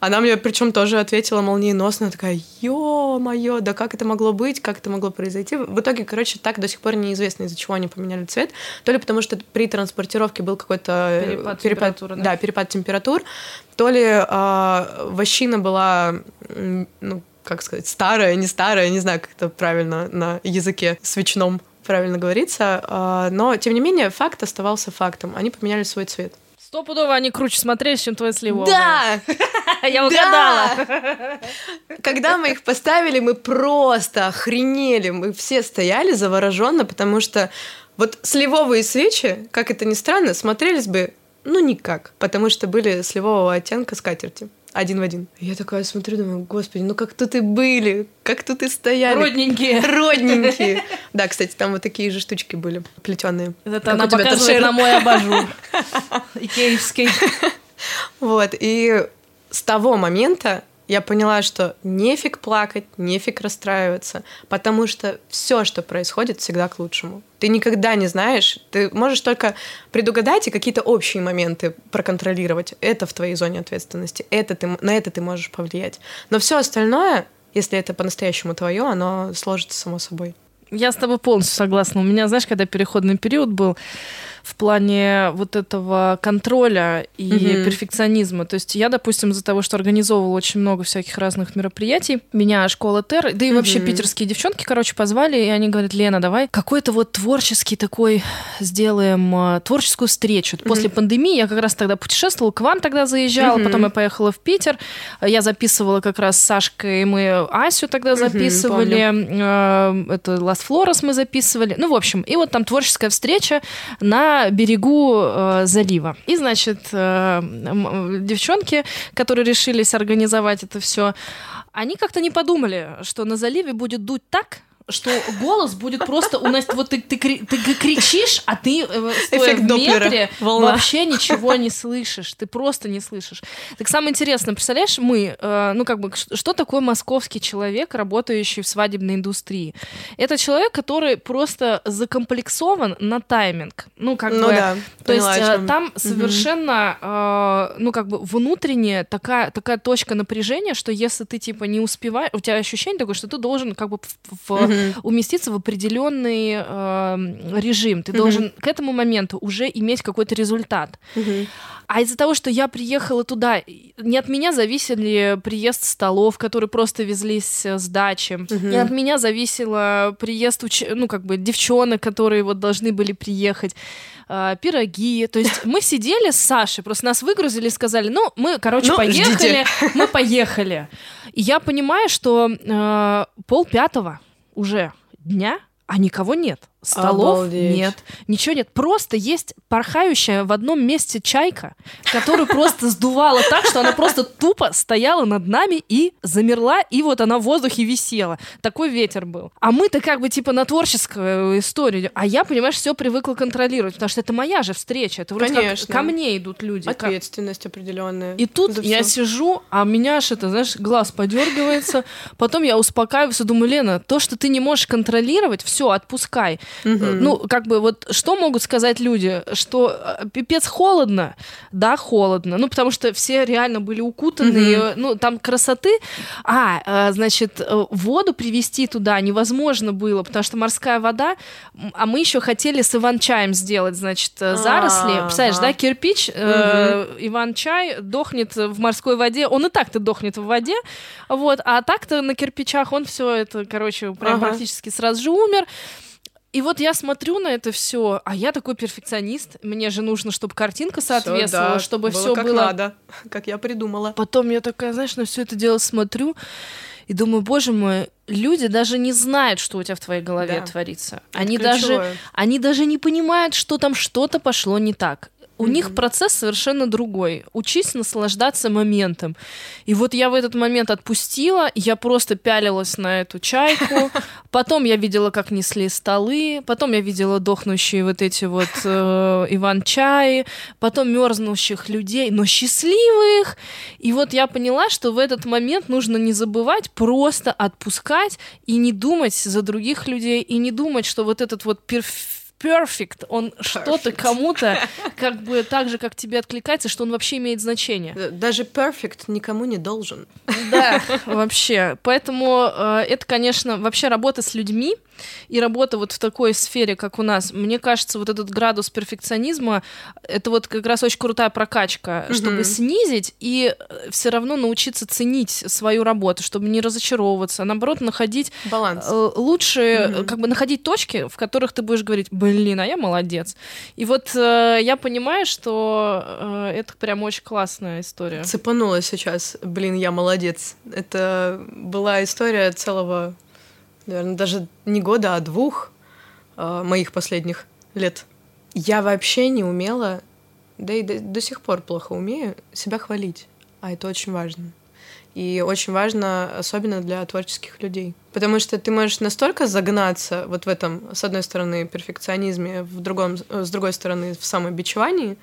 Она мне причем тоже ответила молниеносно, такая, ё-моё, да как это могло быть, как это могло произойти. В итоге, короче, так до сих пор неизвестно, из-за чего они поменяли цвет. То ли потому, что при транспортировке был какой-то э, перепад, перепад температур, да. да, перепад температур, то ли э, вощина была, ну, как сказать, старая, не старая, не знаю, как это правильно на языке свечном правильно говорится, э, но, тем не менее, факт оставался фактом. Они поменяли свой цвет. Стопудово они круче смотрелись, чем твои сливовые. Да! Я угадала. Когда мы их поставили, мы просто охренели. Мы все стояли завороженно, потому что вот сливовые свечи, как это ни странно, смотрелись бы ну никак, потому что были сливового оттенка скатерти один в один. Я такая смотрю, думаю, господи, ну как тут и были, как тут и стояли. Родненькие. Родненькие. Да, кстати, там вот такие же штучки были, плетеные. Это она показывает на мой абажур. Икеевский. Вот, и с того момента я поняла, что нефиг плакать, нефиг расстраиваться, потому что все, что происходит, всегда к лучшему. Ты никогда не знаешь, ты можешь только предугадать и какие-то общие моменты проконтролировать. Это в твоей зоне ответственности, это ты, на это ты можешь повлиять. Но все остальное, если это по-настоящему твое, оно сложится само собой. Я с тобой полностью согласна. У меня, знаешь, когда переходный период был, в плане вот этого контроля и mm-hmm. перфекционизма. То есть я, допустим, из-за того, что организовывала очень много всяких разных мероприятий, меня школа Тер, да и mm-hmm. вообще питерские девчонки, короче, позвали, и они говорят, Лена, давай какой-то вот творческий такой сделаем, а, творческую встречу. Mm-hmm. После пандемии я как раз тогда путешествовала, к вам тогда заезжала, mm-hmm. потом я поехала в Питер, я записывала как раз с Сашкой, мы Асю тогда записывали, mm-hmm, это Last Flores мы записывали, ну, в общем, и вот там творческая встреча на берегу э, залива. И, значит, э, девчонки, которые решились организовать это все, они как-то не подумали, что на заливе будет дуть так, что голос будет просто у нас вот ты, ты, ты кричишь, а ты э, стоя в метре Волна. вообще ничего не слышишь, ты просто не слышишь. Так самое интересное, представляешь, мы, э, ну как бы, что такое московский человек, работающий в свадебной индустрии? Это человек, который просто закомплексован на тайминг, ну как ну, бы, да, то поняла, есть э, там совершенно, э, ну как бы внутренняя такая такая точка напряжения, что если ты типа не успеваешь, у тебя ощущение такое, что ты должен как бы в, в уместиться в определенный э, режим. Ты должен к этому моменту уже иметь какой-то результат. А из-за того, что я приехала туда, не от меня зависели приезд столов, которые просто везлись с дачи, не от меня зависела приезд, уч... ну, как бы, девчонок, которые вот должны были приехать э, пироги. То есть мы сидели с Сашей, просто нас выгрузили и сказали, ну, мы, короче, ну, поехали, ждите. мы поехали. И я понимаю, что э, пол пятого уже дня, а никого нет столов Обалдеть. нет, ничего нет. Просто есть порхающая в одном месте чайка, которую просто сдувала так, что она просто тупо стояла над нами и замерла, и вот она в воздухе висела. Такой ветер был. А мы-то как бы типа на творческую историю. А я, понимаешь, все привыкла контролировать, потому что это моя же встреча. Это вроде Конечно. как ко мне идут люди. Ответственность определенная. И тут я сижу, а меня аж это, знаешь, глаз подергивается. Потом я успокаиваюсь и думаю, Лена, то, что ты не можешь контролировать, все, отпускай. Ну, как бы вот что могут сказать люди? Что э, пипец холодно? Да, холодно. Ну, потому что все реально были укутаны, ну, там красоты. А, э, значит, э, воду привезти туда невозможно было, потому что морская вода, а мы еще хотели с Иван-чаем сделать, значит, заросли. Представляешь, да, кирпич, Иван-чай дохнет в морской воде, он и так-то дохнет в воде, вот, а так-то на кирпичах он все это, короче, прям ага. практически сразу же умер. И вот я смотрю на это все, а я такой перфекционист. Мне же нужно, чтобы картинка соответствовала, да, чтобы все как было. Надо, как я придумала. Потом я такая, знаешь, на все это дело смотрю и думаю, боже мой, люди даже не знают, что у тебя в твоей голове да. творится. они даже, они даже не понимают, что там что-то пошло не так. У mm-hmm. них процесс совершенно другой. Учись наслаждаться моментом. И вот я в этот момент отпустила, я просто пялилась на эту чайку. Потом я видела, как несли столы. Потом я видела дохнущие вот эти вот э, иван-чаи. Потом мерзнущих людей, но счастливых. И вот я поняла, что в этот момент нужно не забывать просто отпускать и не думать за других людей, и не думать, что вот этот вот перфект perfect, он что-то кому-то как бы так же, как тебе откликается, что он вообще имеет значение. Даже perfect никому не должен. Да, вообще. Поэтому э, это, конечно, вообще работа с людьми и работа вот в такой сфере, как у нас. Мне кажется, вот этот градус перфекционизма, это вот как раз очень крутая прокачка, mm-hmm. чтобы снизить и э, все равно научиться ценить свою работу, чтобы не разочаровываться, а наоборот находить баланс. Э, лучше, mm-hmm. как бы находить точки, в которых ты будешь говорить, блин, а я молодец. И вот э, я понимаю, что э, это прям очень классная история. Цепанула сейчас, блин, я молодец. Это была история целого, наверное, даже не года, а двух э, моих последних лет. Я вообще не умела, да и до, до сих пор плохо умею себя хвалить. А это очень важно. И очень важно, особенно для творческих людей. Потому что ты можешь настолько загнаться вот в этом, с одной стороны, перфекционизме, в другом, с другой стороны, в самобичевании,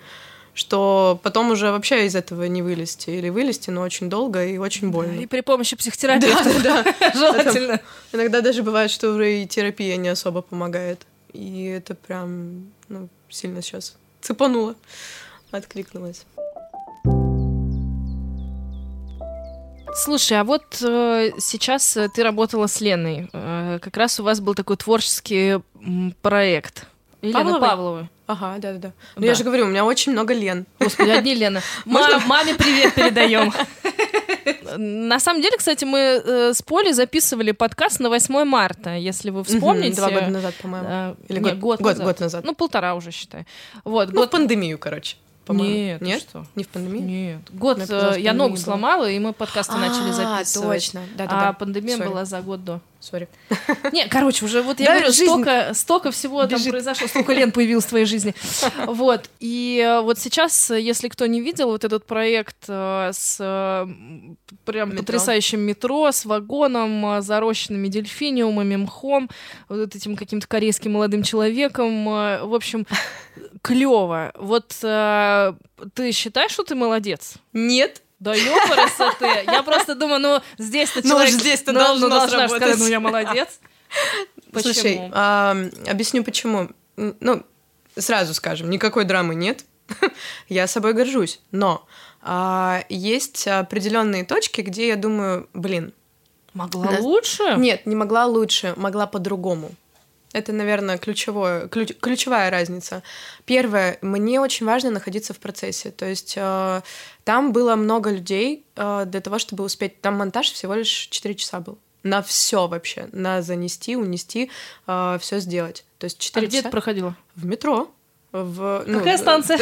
что потом уже вообще из этого не вылезти. Или вылезти, но очень долго и очень больно. И при помощи психотерапии. Да, да. Желательно. Иногда даже бывает, что уже и терапия не особо помогает. И это прям ну, сильно сейчас цепануло, откликнулось. Слушай, а вот э, сейчас э, ты работала с Леной. Э, как раз у вас был такой творческий проект. Елена Павлова. Ага, да, да, да. Ну я же говорю, у меня очень много Лен. Господи, одни Лены. Можно маме привет передаем. На самом деле, кстати, мы э, с Полей записывали подкаст на 8 марта, если вы вспомните. Два года назад, по-моему. Э, Или год, год, назад. год назад. Ну, полтора уже, считай. Вот, ну, год... пандемию, короче по-моему. Нет, нет, что? Не в пандемии? Нет. Год э, я ногу сломала, и мы подкасты начали а, записывать. точно. Да, да, а пандемия была за год до. Sorry. Не, короче, уже вот я говорю, столько, столько всего там произошло, столько лент появилось в твоей жизни. Вот. И э, вот сейчас, если кто не видел, вот этот проект э, с прям потрясающим метро, с вагоном, зарощенными дельфиниумами, мхом, вот этим каким-то корейским молодым человеком. В общем, клево. Вот э, ты считаешь, что ты молодец? Нет. Да ёпараса ты. Я просто думаю, ну здесь-то ну, человек... Ну здесь-то ну, должно ну, должна сказать, ну я молодец. Почему? Слушай, а, объясню почему. Ну, сразу скажем, никакой драмы нет. я собой горжусь. Но а, есть определенные точки, где я думаю, блин. Могла да, лучше? Нет, не могла лучше, могла по-другому. Это, наверное, ключевое, ключ, ключевая разница. Первое, мне очень важно находиться в процессе. То есть э, там было много людей э, для того, чтобы успеть. Там монтаж всего лишь 4 часа был. На все вообще. На занести, унести, э, все сделать. То есть 4 а где это проходило? В метро в... Ну, Какая станция?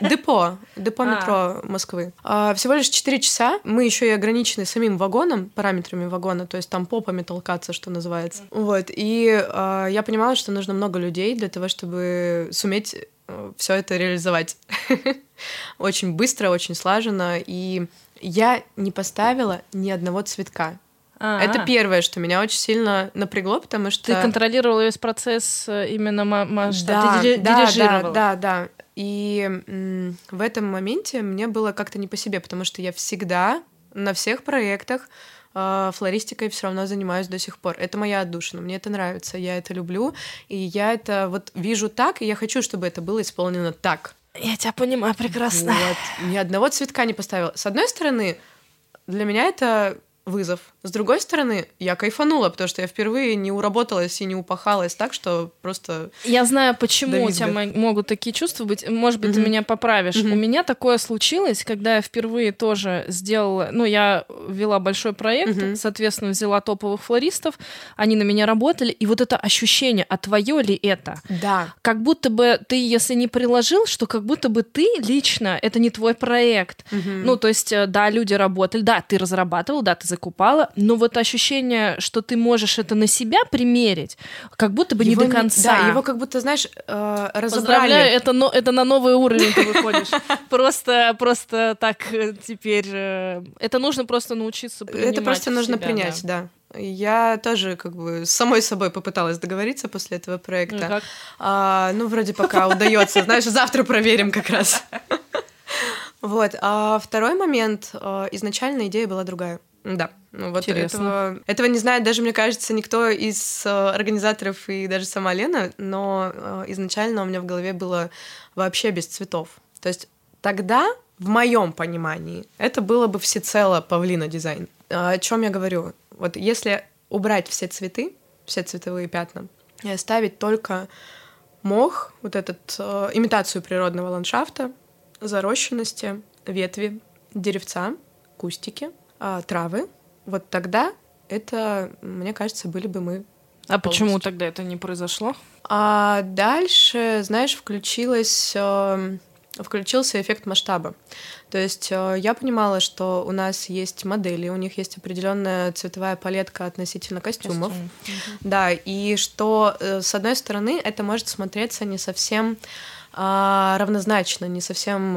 Депо. Депо а. метро Москвы. А, всего лишь 4 часа. Мы еще и ограничены самим вагоном, параметрами вагона, то есть там попами толкаться, что называется. Вот. И а, я понимала, что нужно много людей для того, чтобы суметь э, все это реализовать. очень быстро, очень слаженно. И я не поставила ни одного цветка. А-а. Это первое, что меня очень сильно напрягло, потому что... Ты контролировала весь процесс э, именно масштаб, да, ты да. Да, да, да. И в этом моменте мне было как-то не по себе, потому что я всегда на всех проектах э, флористикой все равно занимаюсь до сих пор. Это моя отдушина, мне это нравится, я это люблю, и я это вот вижу так, и я хочу, чтобы это было исполнено так. Я тебя понимаю прекрасно. Вот. Ни одного цветка не поставила. С одной стороны, для меня это вызов. С другой стороны, я кайфанула, потому что я впервые не уработалась и не упахалась так, что просто... Я знаю, почему у тебя могут такие чувства быть. Может быть, mm-hmm. ты меня поправишь. Mm-hmm. У меня такое случилось, когда я впервые тоже сделала... Ну, я вела большой проект, mm-hmm. соответственно, взяла топовых флористов, они на меня работали, и вот это ощущение, а твое ли это? Да. Как будто бы ты, если не приложил, что как будто бы ты лично, это не твой проект. Mm-hmm. Ну, то есть, э, да, люди работали, да, ты разрабатывал, да, ты закупала, но вот ощущение, что ты можешь это на себя примерить, как будто бы его не до конца. Да, его как будто, знаешь, э, разобрали. это, но, это на новый уровень ты выходишь. Просто, просто так э, теперь... Э, это нужно просто научиться Это просто нужно принять, да. Я тоже как бы с самой собой попыталась договориться после этого проекта. Ну, как? А, ну вроде пока удается. Знаешь, завтра проверим как раз. Вот. А второй момент. Изначально идея была другая. Да. Ну, вот Интересно. Этого, этого не знает даже, мне кажется, никто из э, организаторов и даже сама Лена, но э, изначально у меня в голове было вообще без цветов. То есть тогда, в моем понимании, это было бы всецело павлина дизайн. А о чем я говорю? Вот если убрать все цветы, все цветовые пятна, и оставить только мох, вот этот э, имитацию природного ландшафта, зарощенности, ветви, деревца, кустики, э, травы, вот тогда это, мне кажется, были бы мы. А полностью. почему тогда это не произошло? А дальше, знаешь, включилась, э, включился эффект масштаба. То есть э, я понимала, что у нас есть модели, у них есть определенная цветовая палетка относительно костюмов. Костюм. Да, и что, э, с одной стороны, это может смотреться не совсем а, равнозначно, не совсем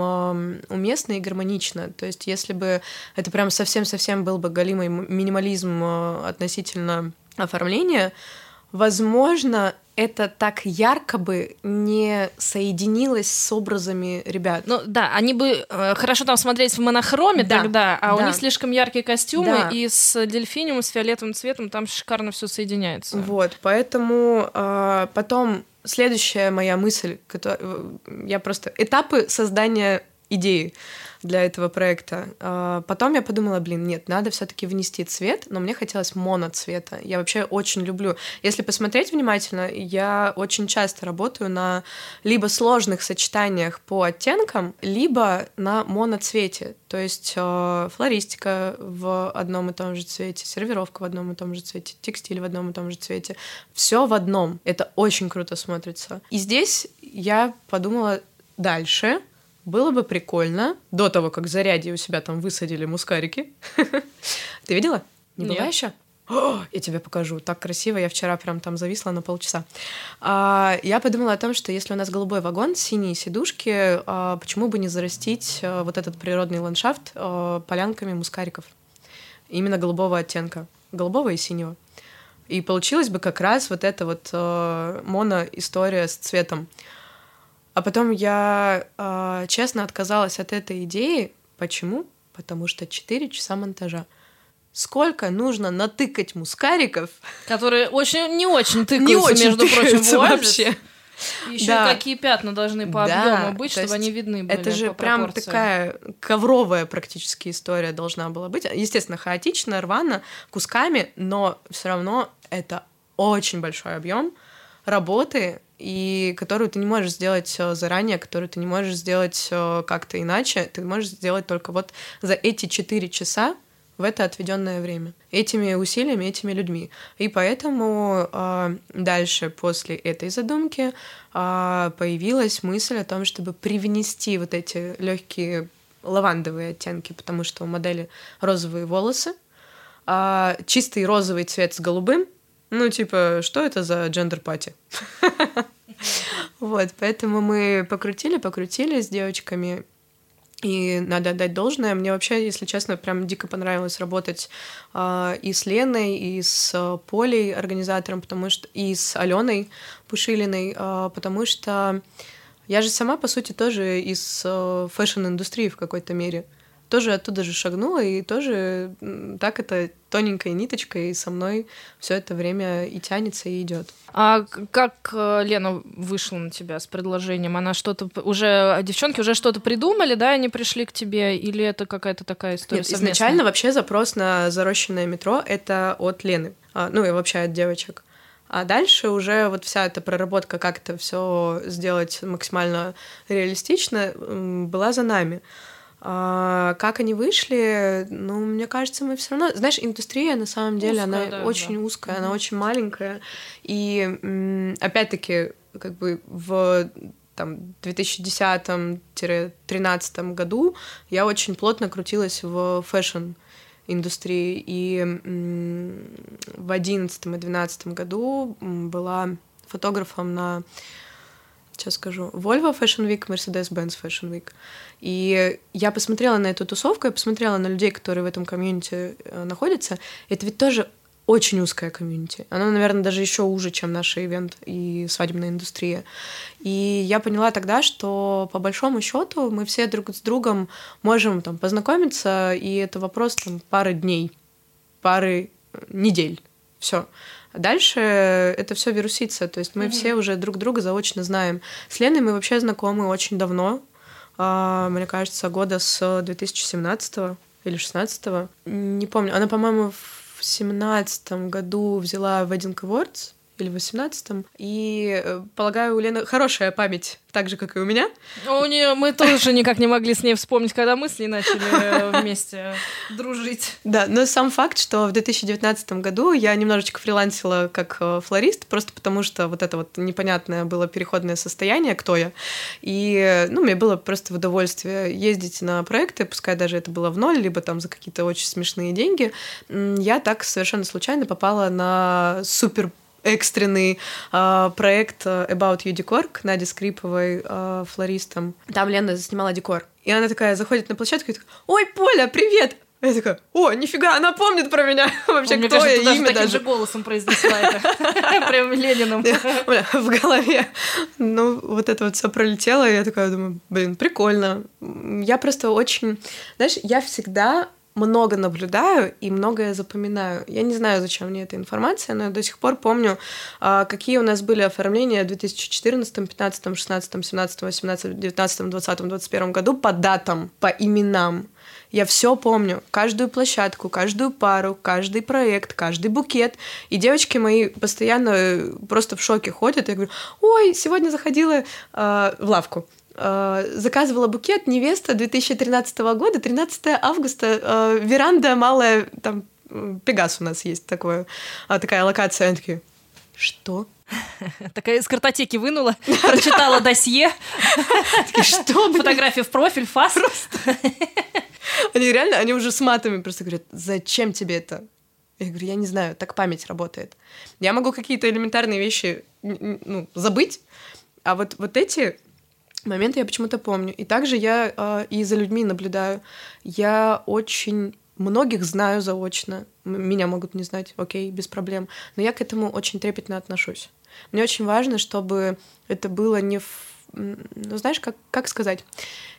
уместно и гармонично. То есть, если бы это прям совсем-совсем был бы галимый минимализм а, относительно оформления, возможно, это так ярко бы не соединилось с образами ребят. Ну да, они бы э, хорошо там смотрелись в монохроме да, тогда, а да. у них слишком яркие костюмы, да. и с дельфиниум, с фиолетовым цветом там шикарно все соединяется. Вот, поэтому э, потом следующая моя мысль, которая, я просто этапы создания идеи для этого проекта. А, потом я подумала, блин, нет, надо все-таки внести цвет, но мне хотелось моноцвета. Я вообще очень люблю. Если посмотреть внимательно, я очень часто работаю на либо сложных сочетаниях по оттенкам, либо на моноцвете. То есть э, флористика в одном и том же цвете, сервировка в одном и том же цвете, текстиль в одном и том же цвете. Все в одном. Это очень круто смотрится. И здесь я подумала дальше, было бы прикольно, до того, как заряди у себя там высадили мускарики. Ты видела? Не была еще? О, я тебе покажу. Так красиво. Я вчера прям там зависла на полчаса. А, я подумала о том, что если у нас голубой вагон, синие сидушки, а, почему бы не зарастить а, вот этот природный ландшафт а, полянками мускариков? Именно голубого оттенка. Голубого и синего. И получилась бы как раз вот эта вот а, моно-история с цветом. А потом я э, честно отказалась от этой идеи. Почему? Потому что 4 часа монтажа. Сколько нужно натыкать мускариков? Которые очень не очень тыкаются, не очень между прочим, вообще. Еще да. какие пятна должны по да, объему быть, чтобы они видны были. Это же прям такая ковровая практически история должна была быть. Естественно, хаотично, рвано, кусками, но все равно это очень большой объем работы, и которую ты не можешь сделать заранее, которую ты не можешь сделать э, как-то иначе, ты можешь сделать только вот за эти четыре часа в это отведенное время, этими усилиями, этими людьми. И поэтому э, дальше, после этой задумки, э, появилась мысль о том, чтобы привнести вот эти легкие лавандовые оттенки, потому что у модели розовые волосы, чистый розовый цвет с голубым, ну, типа, что это за gender party? Вот, поэтому мы покрутили, покрутили с девочками, и надо отдать должное. Мне вообще, если честно, прям дико понравилось работать э, и с Леной, и с э, Полей, организатором, потому что и с Аленой Пушилиной, э, потому что я же сама, по сути, тоже из э, фэшн-индустрии в какой-то мере. Тоже оттуда же шагнула, и тоже так это тоненькой ниточкой со мной все это время и тянется, и идет. А как э, Лена вышла на тебя с предложением? Она что-то уже девчонки уже что-то придумали, да, они пришли к тебе, или это какая-то такая история? Нет, совместная? изначально вообще запрос на зарощенное метро это от Лены, а, ну и вообще от девочек. А дальше уже вот вся эта проработка, как это все сделать максимально реалистично, была за нами. А, как они вышли, ну, мне кажется, мы все равно... Знаешь, индустрия, на самом деле, узкая, она да, очень да. узкая, mm-hmm. она очень маленькая. И, опять-таки, как бы в там, 2010-2013 году я очень плотно крутилась в фэшн индустрии. И в 2011 и 2012 году была фотографом на сейчас скажу, Volvo Fashion Week, Mercedes-Benz Fashion Week. И я посмотрела на эту тусовку, я посмотрела на людей, которые в этом комьюнити э, находятся. Это ведь тоже очень узкая комьюнити. Она, наверное, даже еще уже, чем наш ивент и свадебная индустрия. И я поняла тогда, что по большому счету мы все друг с другом можем там познакомиться, и это вопрос там пары дней, пары недель. Все. Дальше это все вирусится. То есть мы mm-hmm. все уже друг друга заочно знаем. С Леной мы вообще знакомы очень давно. А, мне кажется, года с 2017 или 16 Не помню. Она, по-моему, в семнадцатом году взяла Wedding Awards или в восемнадцатом. И, э, полагаю, у Лены хорошая память так же, как и у меня. У нее мы тоже никак не могли с ней вспомнить, когда мы с ней начали э, вместе дружить. Да, но сам факт, что в 2019 году я немножечко фрилансила как э, флорист, просто потому что вот это вот непонятное было переходное состояние, кто я. И, ну, мне было просто в удовольствие ездить на проекты, пускай даже это было в ноль, либо там за какие-то очень смешные деньги. Я так совершенно случайно попала на супер экстренный э, проект About You Decor к Наде Скриповой, э, флористом. Там Лена снимала декор. И она такая заходит на площадку и такая, ой, Поля, привет! Я такая, о, нифига, она помнит про меня. Вообще, Мне кто кажется, я, имя даже. таким же голосом произнесла это. Прям Лениным. В голове. Ну, вот это вот все пролетело, и я такая думаю, блин, прикольно. Я просто очень... Знаешь, я всегда много наблюдаю и многое запоминаю. Я не знаю, зачем мне эта информация, но я до сих пор помню, а, какие у нас были оформления в 2014, 2015, 16, 17, 18, 19, 20, 21 году по датам, по именам. Я все помню, каждую площадку, каждую пару, каждый проект, каждый букет. И девочки мои постоянно э, просто в шоке ходят. Я говорю, ой, сегодня заходила э, в лавку Э, заказывала букет невеста 2013 года, 13 августа, э, веранда малая, там Пегас у нас есть такое, а, такая локация. Они такие, что? Такая из картотеки вынула, прочитала досье. Что? Фотография в профиль, фас. Они реально, они уже с матами просто говорят, зачем тебе это? Я говорю, я не знаю, так память работает. Я могу какие-то элементарные вещи ну, забыть, а вот, вот эти моменты я почему-то помню. И также я э, и за людьми наблюдаю. Я очень многих знаю заочно. Меня могут не знать, окей, без проблем. Но я к этому очень трепетно отношусь. Мне очень важно, чтобы это было не в... Ну, знаешь, как, как сказать?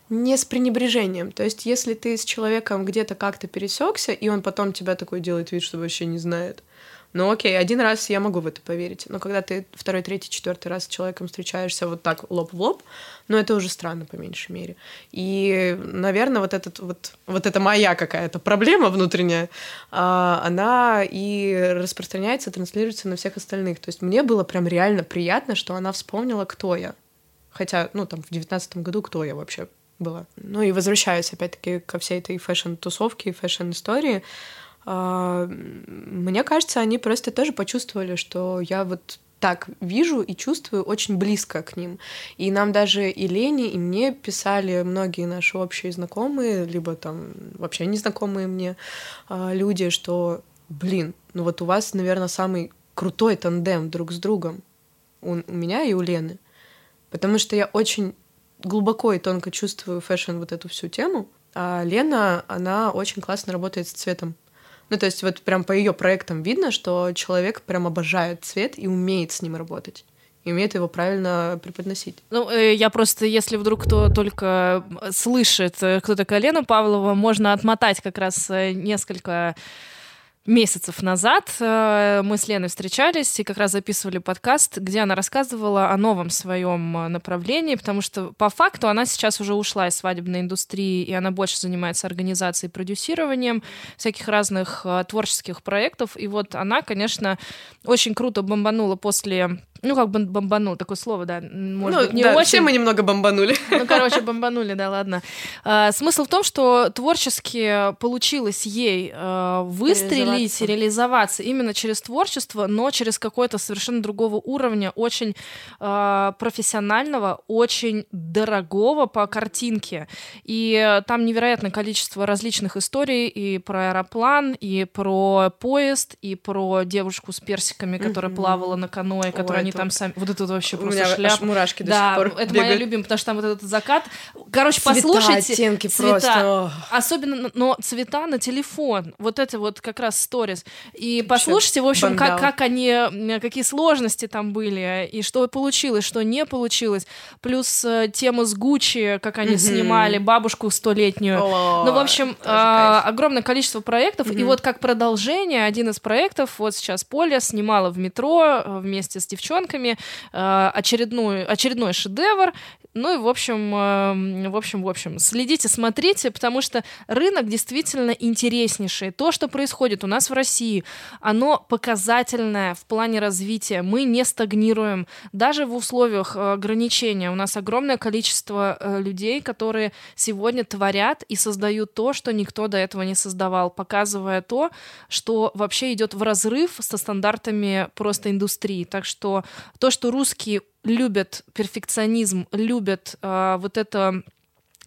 Не с пренебрежением. То есть, если ты с человеком где-то как-то пересекся, и он потом тебя такой делает вид, что вообще не знает, ну окей, один раз я могу в это поверить. Но когда ты второй, третий, четвертый раз с человеком встречаешься вот так лоб в лоб, ну это уже странно по меньшей мере. И, наверное, вот этот вот вот эта моя какая-то проблема внутренняя, а, она и распространяется, транслируется на всех остальных. То есть мне было прям реально приятно, что она вспомнила, кто я. Хотя, ну там в девятнадцатом году кто я вообще была. Ну и возвращаюсь опять-таки ко всей этой фэшн-тусовке и фэшн-истории. А, мне кажется, они просто тоже почувствовали, что я вот так вижу и чувствую очень близко к ним. И нам даже и Лене, и мне писали многие наши общие знакомые, либо там вообще незнакомые мне а, люди, что, блин, ну вот у вас, наверное, самый крутой тандем друг с другом. У, у меня и у Лены. Потому что я очень глубоко и тонко чувствую фэшн вот эту всю тему. А Лена, она очень классно работает с цветом. Ну, то есть вот прям по ее проектам видно, что человек прям обожает цвет и умеет с ним работать. и умеет его правильно преподносить. Ну, э, я просто, если вдруг кто только слышит, э, кто такая Лена Павлова, можно отмотать как раз несколько месяцев назад э, мы с Леной встречались и как раз записывали подкаст, где она рассказывала о новом своем э, направлении, потому что по факту она сейчас уже ушла из свадебной индустрии, и она больше занимается организацией, продюсированием всяких разных э, творческих проектов. И вот она, конечно, очень круто бомбанула после ну, как бы бомбанул, такое слово, да, может ну, быть, не да, очень. Все мы немного бомбанули. Ну, короче, бомбанули, да, ладно. А, смысл в том, что творчески получилось ей а, выстрелить, реализоваться. реализоваться именно через творчество, но через какой-то совершенно другого уровня, очень а, профессионального, очень дорогого по картинке. И там невероятное количество различных историй и про аэроплан, и про поезд, и про девушку с персиками, которая mm-hmm. плавала на каноэ, которая они там сами... Вот это вообще просто У шляп. мурашки до да, сих пор это бегают. моя любимая, потому что там вот этот закат. Короче, цвета, послушайте. оттенки цвета. просто. Особенно, но цвета на телефон. Вот это вот как раз сторис. И послушайте, в общем, как, как они, какие сложности там были, и что получилось, что не получилось. Плюс э, тему с Гуччи, как они снимали, бабушку столетнюю. ну, в общем, э, огромное количество проектов. И вот как продолжение, один из проектов, вот сейчас Поля снимала в метро э, вместе с девчонками э, очередной, очередной шедевр. Ну и, в общем, э, в общем, в общем, следите, смотрите, потому что рынок действительно интереснейший. То, что происходит у нас в России, оно показательное в плане развития. Мы не стагнируем. Даже в условиях э, ограничения у нас огромное количество э, людей, которые сегодня творят и создают то, что никто до этого не создавал, показывая то, что вообще идет в разрыв со стандартами просто индустрии. Так что то, что русские любят перфекционизм, любят э, вот это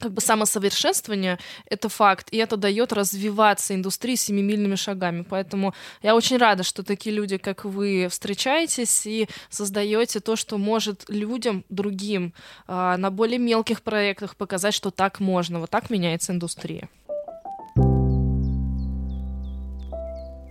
как бы самосовершенствование — это факт, и это дает развиваться индустрии семимильными шагами. Поэтому я очень рада, что такие люди, как вы, встречаетесь и создаете то, что может людям, другим, э, на более мелких проектах показать, что так можно. Вот так меняется индустрия.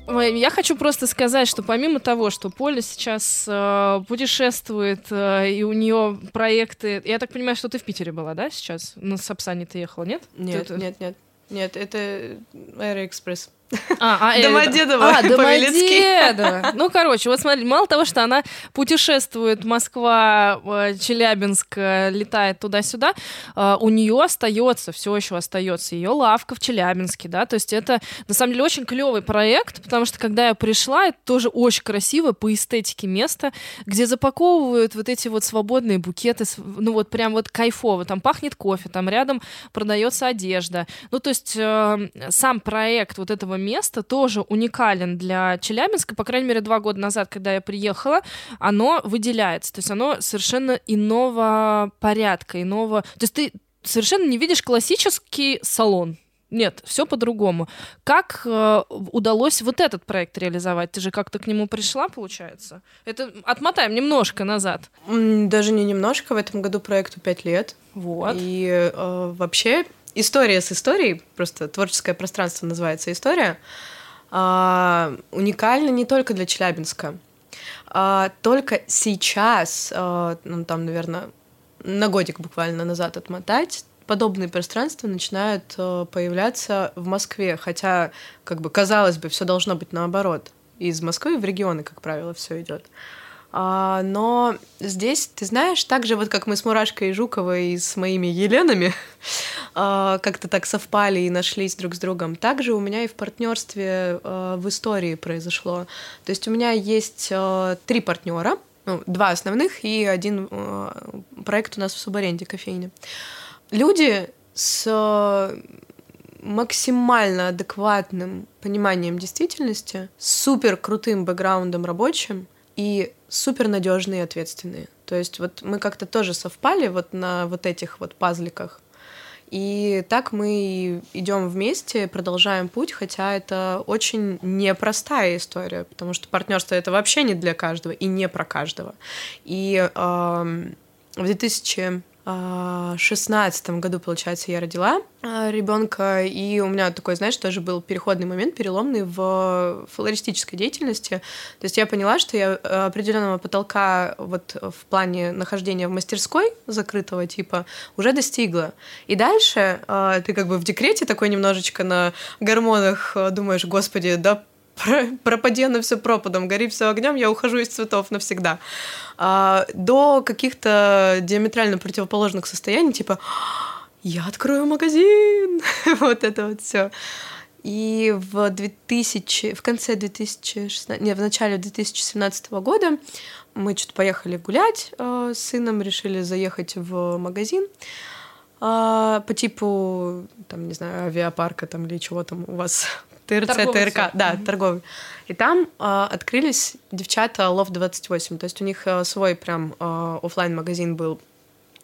Я хочу просто сказать, что помимо того, что Поля сейчас э, путешествует, э, и у нее проекты... Я так понимаю, что ты в Питере была, да, сейчас? На Сапсане ты ехала, нет? Нет, ты, нет, нет. Нет, это Аэроэкспресс. А, а, Домодедово, а, Домодедово. Ну, короче, вот смотри, мало того, что она путешествует, Москва, э, Челябинск, э, летает туда-сюда, э, у нее остается, все еще остается ее лавка в Челябинске, да, то есть это, на самом деле, очень клевый проект, потому что, когда я пришла, это тоже очень красиво по эстетике место, где запаковывают вот эти вот свободные букеты, ну, вот прям вот кайфово, там пахнет кофе, там рядом продается одежда, ну, то есть сам проект вот этого место тоже уникален для Челябинска, по крайней мере, два года назад, когда я приехала, оно выделяется, то есть оно совершенно иного порядка, иного... То есть ты совершенно не видишь классический салон, нет, все по-другому. Как э, удалось вот этот проект реализовать? Ты же как-то к нему пришла, получается? Это отмотаем немножко назад. Даже не немножко. В этом году проекту пять лет. Вот. И э, вообще история с историей, просто творческое пространство называется история, а, уникальна не только для Челябинска. А, только сейчас, а, ну там, наверное, на годик буквально назад отмотать, подобные пространства начинают появляться в Москве, хотя, как бы, казалось бы, все должно быть наоборот. Из Москвы в регионы, как правило, все идет. А, но здесь, ты знаешь, так же вот как мы с Мурашкой и Жуковой и с моими Еленами а, как-то так совпали и нашлись друг с другом, так же у меня и в партнерстве а, в истории произошло. То есть у меня есть а, три партнера, ну, два основных и один а, проект у нас в субаренде кофейни. Люди с максимально адекватным пониманием действительности, супер крутым бэкграундом рабочим и супер надежные и ответственные. То есть вот мы как-то тоже совпали вот на вот этих вот пазликах. И так мы идем вместе, продолжаем путь, хотя это очень непростая история, потому что партнерство это вообще не для каждого и не про каждого. И э, в 2000 а, шестнадцатом году, получается, я родила а, ребенка, и у меня такой, знаешь, тоже был переходный момент, переломный в флористической деятельности. То есть я поняла, что я определенного потолка вот в плане нахождения в мастерской закрытого типа уже достигла. И дальше а, ты как бы в декрете такой немножечко на гормонах думаешь, господи, да пропади на все пропадом, гори все огнем, я ухожу из цветов навсегда. А, до каких-то диаметрально противоположных состояний, типа я открою магазин, вот это вот все. И в 2000, в конце 2016, не, в начале 2017 года мы что-то поехали гулять э, с сыном, решили заехать в магазин э, по типу, там, не знаю, авиапарка там или чего там у вас ТРЦ, торговый ТРК, да, mm-hmm. торговый. И там э, открылись девчата Love 28, то есть у них э, свой прям э, офлайн магазин был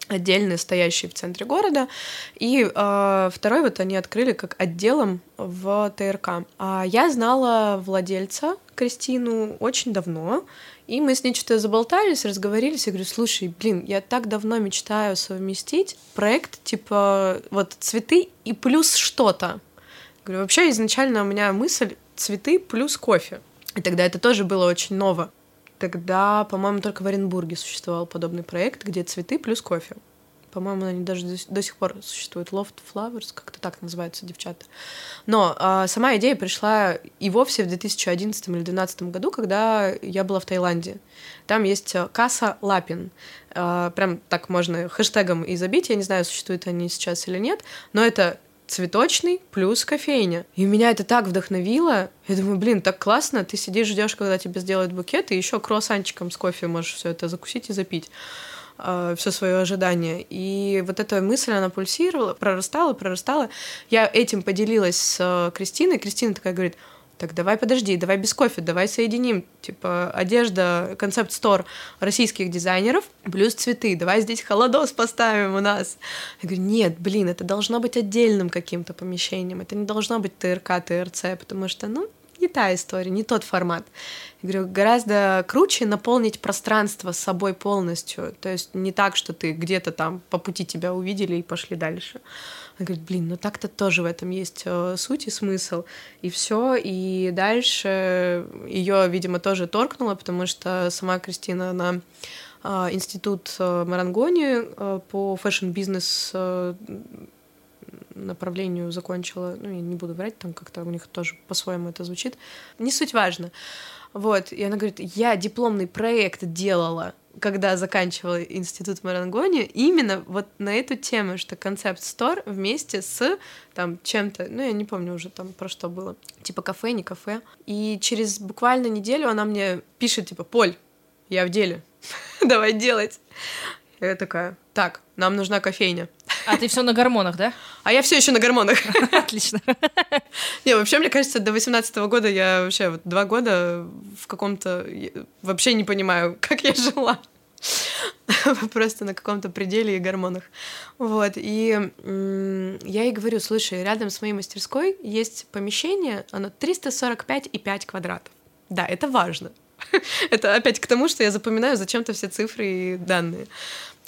отдельный, стоящий в центре города. И э, второй вот они открыли как отделом в ТРК. А я знала владельца Кристину очень давно, и мы с ней что-то заболтались, разговорились, я говорю, слушай, блин, я так давно мечтаю совместить проект типа вот цветы и плюс что-то. Говорю, вообще изначально у меня мысль цветы плюс кофе. И тогда это тоже было очень ново. Тогда, по-моему, только в Оренбурге существовал подобный проект, где цветы плюс кофе. По-моему, они даже до, до сих пор существуют. Loft Flowers, как-то так называются девчата. Но а, сама идея пришла и вовсе в 2011 или 2012 году, когда я была в Таиланде. Там есть э, касса Лапин. А, прям так можно хэштегом и забить. Я не знаю, существуют они сейчас или нет. Но это цветочный плюс кофейня. И меня это так вдохновило. Я думаю, блин, так классно. Ты сидишь, ждешь, когда тебе сделают букет, и еще круассанчиком с кофе можешь все это закусить и запить э, все свое ожидание. И вот эта мысль, она пульсировала, прорастала, прорастала. Я этим поделилась с э, Кристиной. Кристина такая говорит, так давай подожди, давай без кофе, давай соединим, типа, одежда, концепт-стор российских дизайнеров, плюс цветы, давай здесь холодос поставим у нас. Я говорю, нет, блин, это должно быть отдельным каким-то помещением, это не должно быть ТРК, ТРЦ, потому что, ну, не та история, не тот формат. Я говорю, гораздо круче наполнить пространство собой полностью. То есть не так, что ты где-то там по пути тебя увидели и пошли дальше. Она говорит, блин, ну так-то тоже в этом есть э, суть и смысл. И все. И дальше ее, видимо, тоже торкнуло, потому что сама Кристина, она э, институт э, Марангони э, по фэшн-бизнес направлению закончила. Ну, я не буду врать, там как-то у них тоже по-своему это звучит. Не суть важно. Вот, и она говорит, я дипломный проект делала когда заканчивала институт Марангони, именно вот на эту тему, что concept store вместе с там чем-то, ну я не помню уже там про что было, типа кафе, не кафе. И через буквально неделю она мне пишет типа, Поль, я в деле, давай делать. Я такая, так, нам нужна кофейня. А ты все на гормонах, да? А я все еще на гормонах. Отлично. Не, вообще, мне кажется, до 18 года я вообще вот два года в каком-то... Вообще не понимаю, как я жила. Просто на каком-то пределе и гормонах. Вот. И я ей говорю, слушай, рядом с моей мастерской есть помещение, оно 345,5 квадратов. Да, это важно. это опять к тому, что я запоминаю зачем-то все цифры и данные.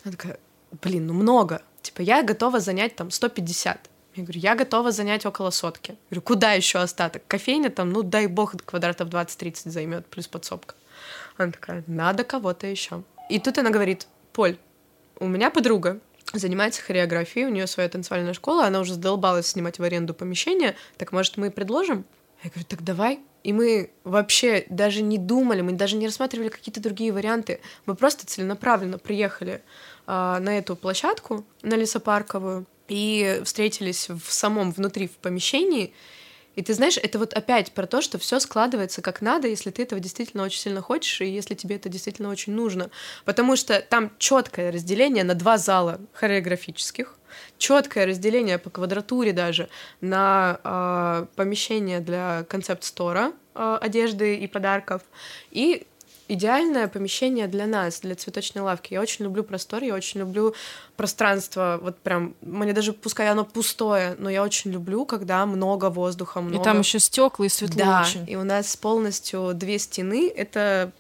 Она такая, блин, ну много. Типа, я готова занять там 150. Я говорю, я готова занять около сотки. Я говорю, куда еще остаток? Кофейня там, ну дай бог, квадратов 20-30 займет, плюс подсобка. Она такая, надо кого-то еще. И тут она говорит, Поль, у меня подруга занимается хореографией, у нее своя танцевальная школа, она уже задолбалась снимать в аренду помещение, так может мы предложим? Я говорю, так давай. И мы вообще даже не думали, мы даже не рассматривали какие-то другие варианты. Мы просто целенаправленно приехали на эту площадку, на лесопарковую, и встретились в самом внутри в помещении. И ты знаешь, это вот опять про то, что все складывается как надо, если ты этого действительно очень сильно хочешь, и если тебе это действительно очень нужно. Потому что там четкое разделение на два зала хореографических, четкое разделение по квадратуре даже на э, помещение для концепт-стора э, одежды и подарков, и идеальное помещение для нас, для цветочной лавки. Я очень люблю простор, я очень люблю пространство, вот прям, мне даже пускай оно пустое, но я очень люблю, когда много воздуха, много. И там еще стекла и светло да, очень. и у нас полностью две стены, это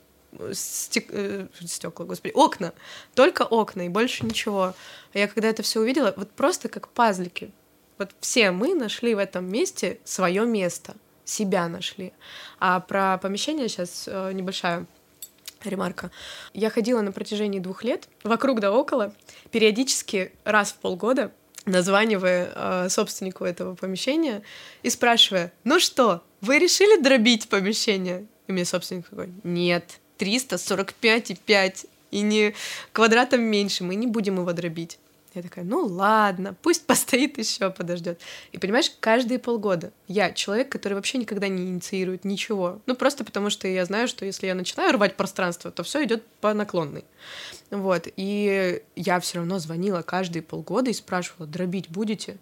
стек... э, стекла, господи, окна, только окна и больше ничего. Я когда это все увидела, вот просто как пазлики. Вот все мы нашли в этом месте свое место, себя нашли. А про помещение сейчас э, небольшая ремарка. Я ходила на протяжении двух лет вокруг да около, периодически раз в полгода названивая э, собственнику этого помещения и спрашивая, ну что, вы решили дробить помещение? И мне собственник такой, нет, 345,5 и не квадратом меньше, мы не будем его дробить. Я такая, ну ладно, пусть постоит еще, подождет. И понимаешь, каждые полгода я человек, который вообще никогда не инициирует ничего. Ну просто потому что я знаю, что если я начинаю рвать пространство, то все идет по наклонной. Вот. И я все равно звонила каждые полгода и спрашивала, дробить будете?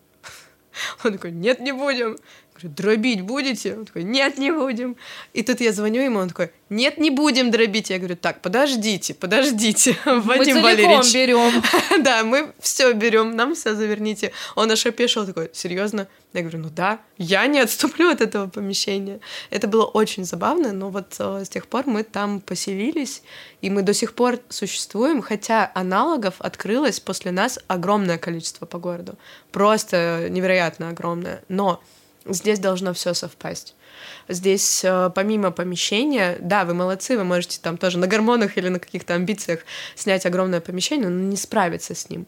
Он такой, нет, не будем говорю, дробить будете? Он такой, нет, не будем. И тут я звоню ему, он такой, нет, не будем дробить. Я говорю, так, подождите, подождите, Вадим мы Валерьевич. берем. да, мы все берем, нам все заверните. Он аж опешил, такой, серьезно? Я говорю, ну да, я не отступлю от этого помещения. Это было очень забавно, но вот э, с тех пор мы там поселились, и мы до сих пор существуем, хотя аналогов открылось после нас огромное количество по городу. Просто невероятно огромное. Но Здесь должно все совпасть. Здесь э, помимо помещения, да, вы молодцы, вы можете там тоже на гормонах или на каких-то амбициях снять огромное помещение, но не справиться с ним.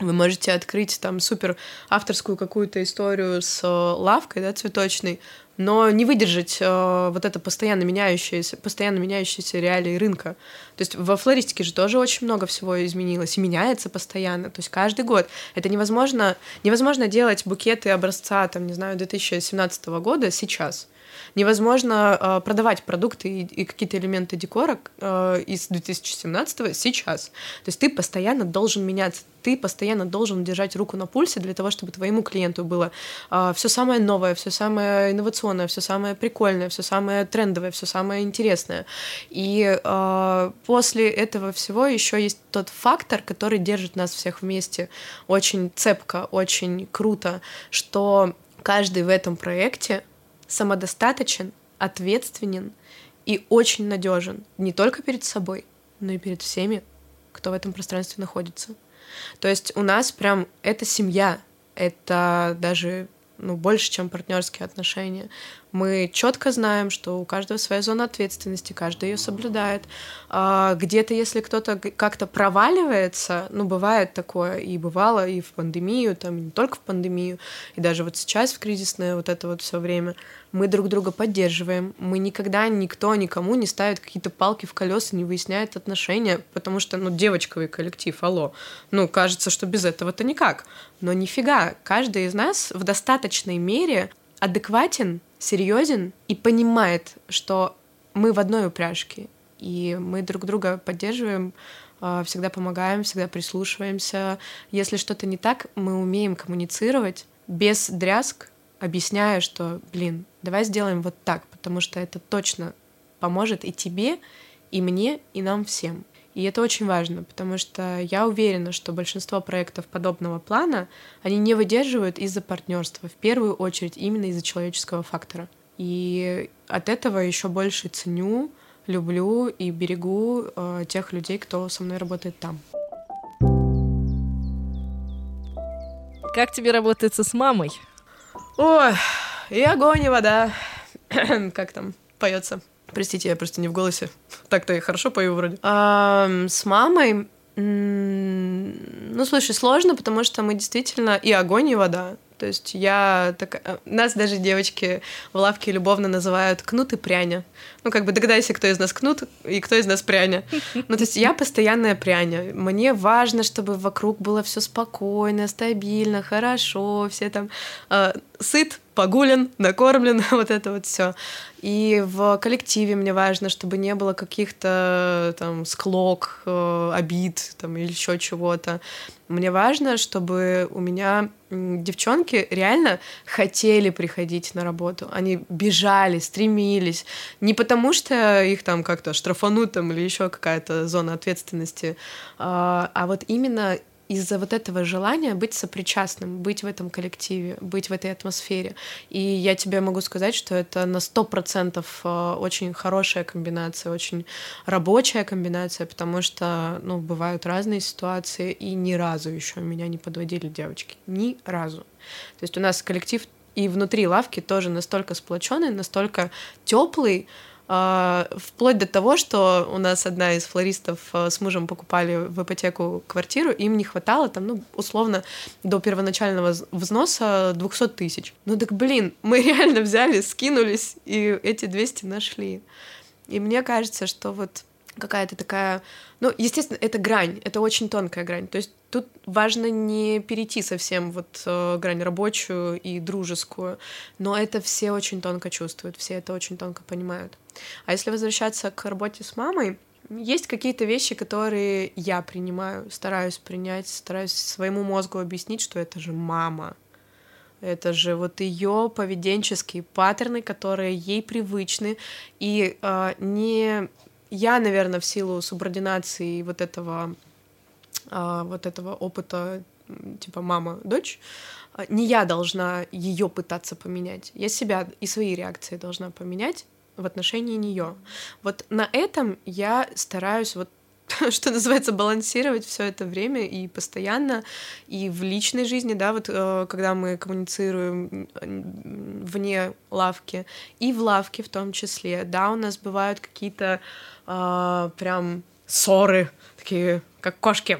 Вы можете открыть там супер авторскую какую-то историю с э, лавкой, да, цветочной, но не выдержать э, вот это постоянно меняющееся, постоянно меняющиеся реалии рынка. То есть во флористике же тоже очень много всего изменилось и меняется постоянно. То есть каждый год это невозможно, невозможно делать букеты образца, там, не знаю, 2017 года сейчас невозможно э, продавать продукты и, и какие-то элементы декора из 2017 сейчас. То есть ты постоянно должен меняться, ты постоянно должен держать руку на пульсе для того, чтобы твоему клиенту было э, все самое новое, все самое инновационное, все самое прикольное, все самое трендовое, все самое интересное. И э, после этого всего еще есть тот фактор, который держит нас всех вместе очень цепко, очень круто, что каждый в этом проекте самодостаточен, ответственен и очень надежен не только перед собой, но и перед всеми, кто в этом пространстве находится. То есть у нас прям это семья, это даже ну, больше, чем партнерские отношения. Мы четко знаем, что у каждого своя зона ответственности, каждый ее соблюдает. А где-то, если кто-то как-то проваливается, ну, бывает такое, и бывало и в пандемию, там, и не только в пандемию, и даже вот сейчас в кризисное вот это вот все время, мы друг друга поддерживаем. Мы никогда никто никому не ставит какие-то палки в колеса, не выясняет отношения, потому что, ну, девочковый коллектив, алло. Ну, кажется, что без этого-то никак. Но нифига, каждый из нас в достаточной мере адекватен серьезен и понимает, что мы в одной упряжке, и мы друг друга поддерживаем, а, всегда помогаем, всегда прислушиваемся. Если что-то не так, мы умеем коммуницировать без дрязг, объясняя, что, блин, давай сделаем вот так, потому что это точно поможет и тебе, и мне, и нам всем. И это очень важно, потому что я уверена, что большинство проектов подобного плана, они не выдерживают из-за партнерства, в первую очередь именно из-за человеческого фактора. И от этого еще больше ценю, люблю и берегу э, тех людей, кто со мной работает там. Как тебе работается с мамой? Ой, и огонь, и вода. как там поется? Простите, я просто не в голосе. Так-то я хорошо пою вроде. А, с мамой ну, слушай, сложно, потому что мы действительно и огонь, и вода. То есть я так... Э, нас даже девочки в лавке любовно называют кнут и пряня. Ну, как бы догадайся, кто из нас кнут и кто из нас пряня. Ну, то есть я постоянная пряня. Мне важно, чтобы вокруг было все спокойно, стабильно, хорошо, все там э, сыт, погулен, накормлен, вот это вот все. И в коллективе мне важно, чтобы не было каких-то там склок, э, обид там, или еще чего-то. Мне важно, чтобы у меня девчонки реально хотели приходить на работу. Они бежали, стремились. Не потому, что их там как-то штрафанут там, или еще какая-то зона ответственности, а, а вот именно из-за вот этого желания быть сопричастным, быть в этом коллективе, быть в этой атмосфере. И я тебе могу сказать, что это на сто процентов э, очень хорошая комбинация, очень рабочая комбинация, потому что, ну, бывают разные ситуации, и ни разу еще меня не подводили девочки. Ни разу. То есть у нас коллектив и внутри лавки тоже настолько сплоченный, настолько теплый, вплоть до того, что у нас одна из флористов а, с мужем покупали в ипотеку квартиру, им не хватало там, ну, условно, до первоначального взноса 200 тысяч. Ну так, блин, мы реально взяли, скинулись, и эти 200 нашли. И мне кажется, что вот какая-то такая... Ну, естественно, это грань, это очень тонкая грань. То есть тут важно не перейти совсем вот э, грань рабочую и дружескую, но это все очень тонко чувствуют, все это очень тонко понимают. А если возвращаться к работе с мамой, есть какие-то вещи, которые я принимаю, стараюсь принять, стараюсь своему мозгу объяснить, что это же мама. Это же вот ее поведенческие паттерны, которые ей привычны. И э, не я, наверное, в силу субординации вот этого, вот этого опыта, типа мама-дочь, а, не я должна ее пытаться поменять. Я себя и свои реакции должна поменять в отношении нее. Вот на этом я стараюсь вот что называется, балансировать все это время и постоянно, и в личной жизни, да, вот э, когда мы коммуницируем вне лавки, и в лавке в том числе, да, у нас бывают какие-то э, прям ссоры, такие, как кошки,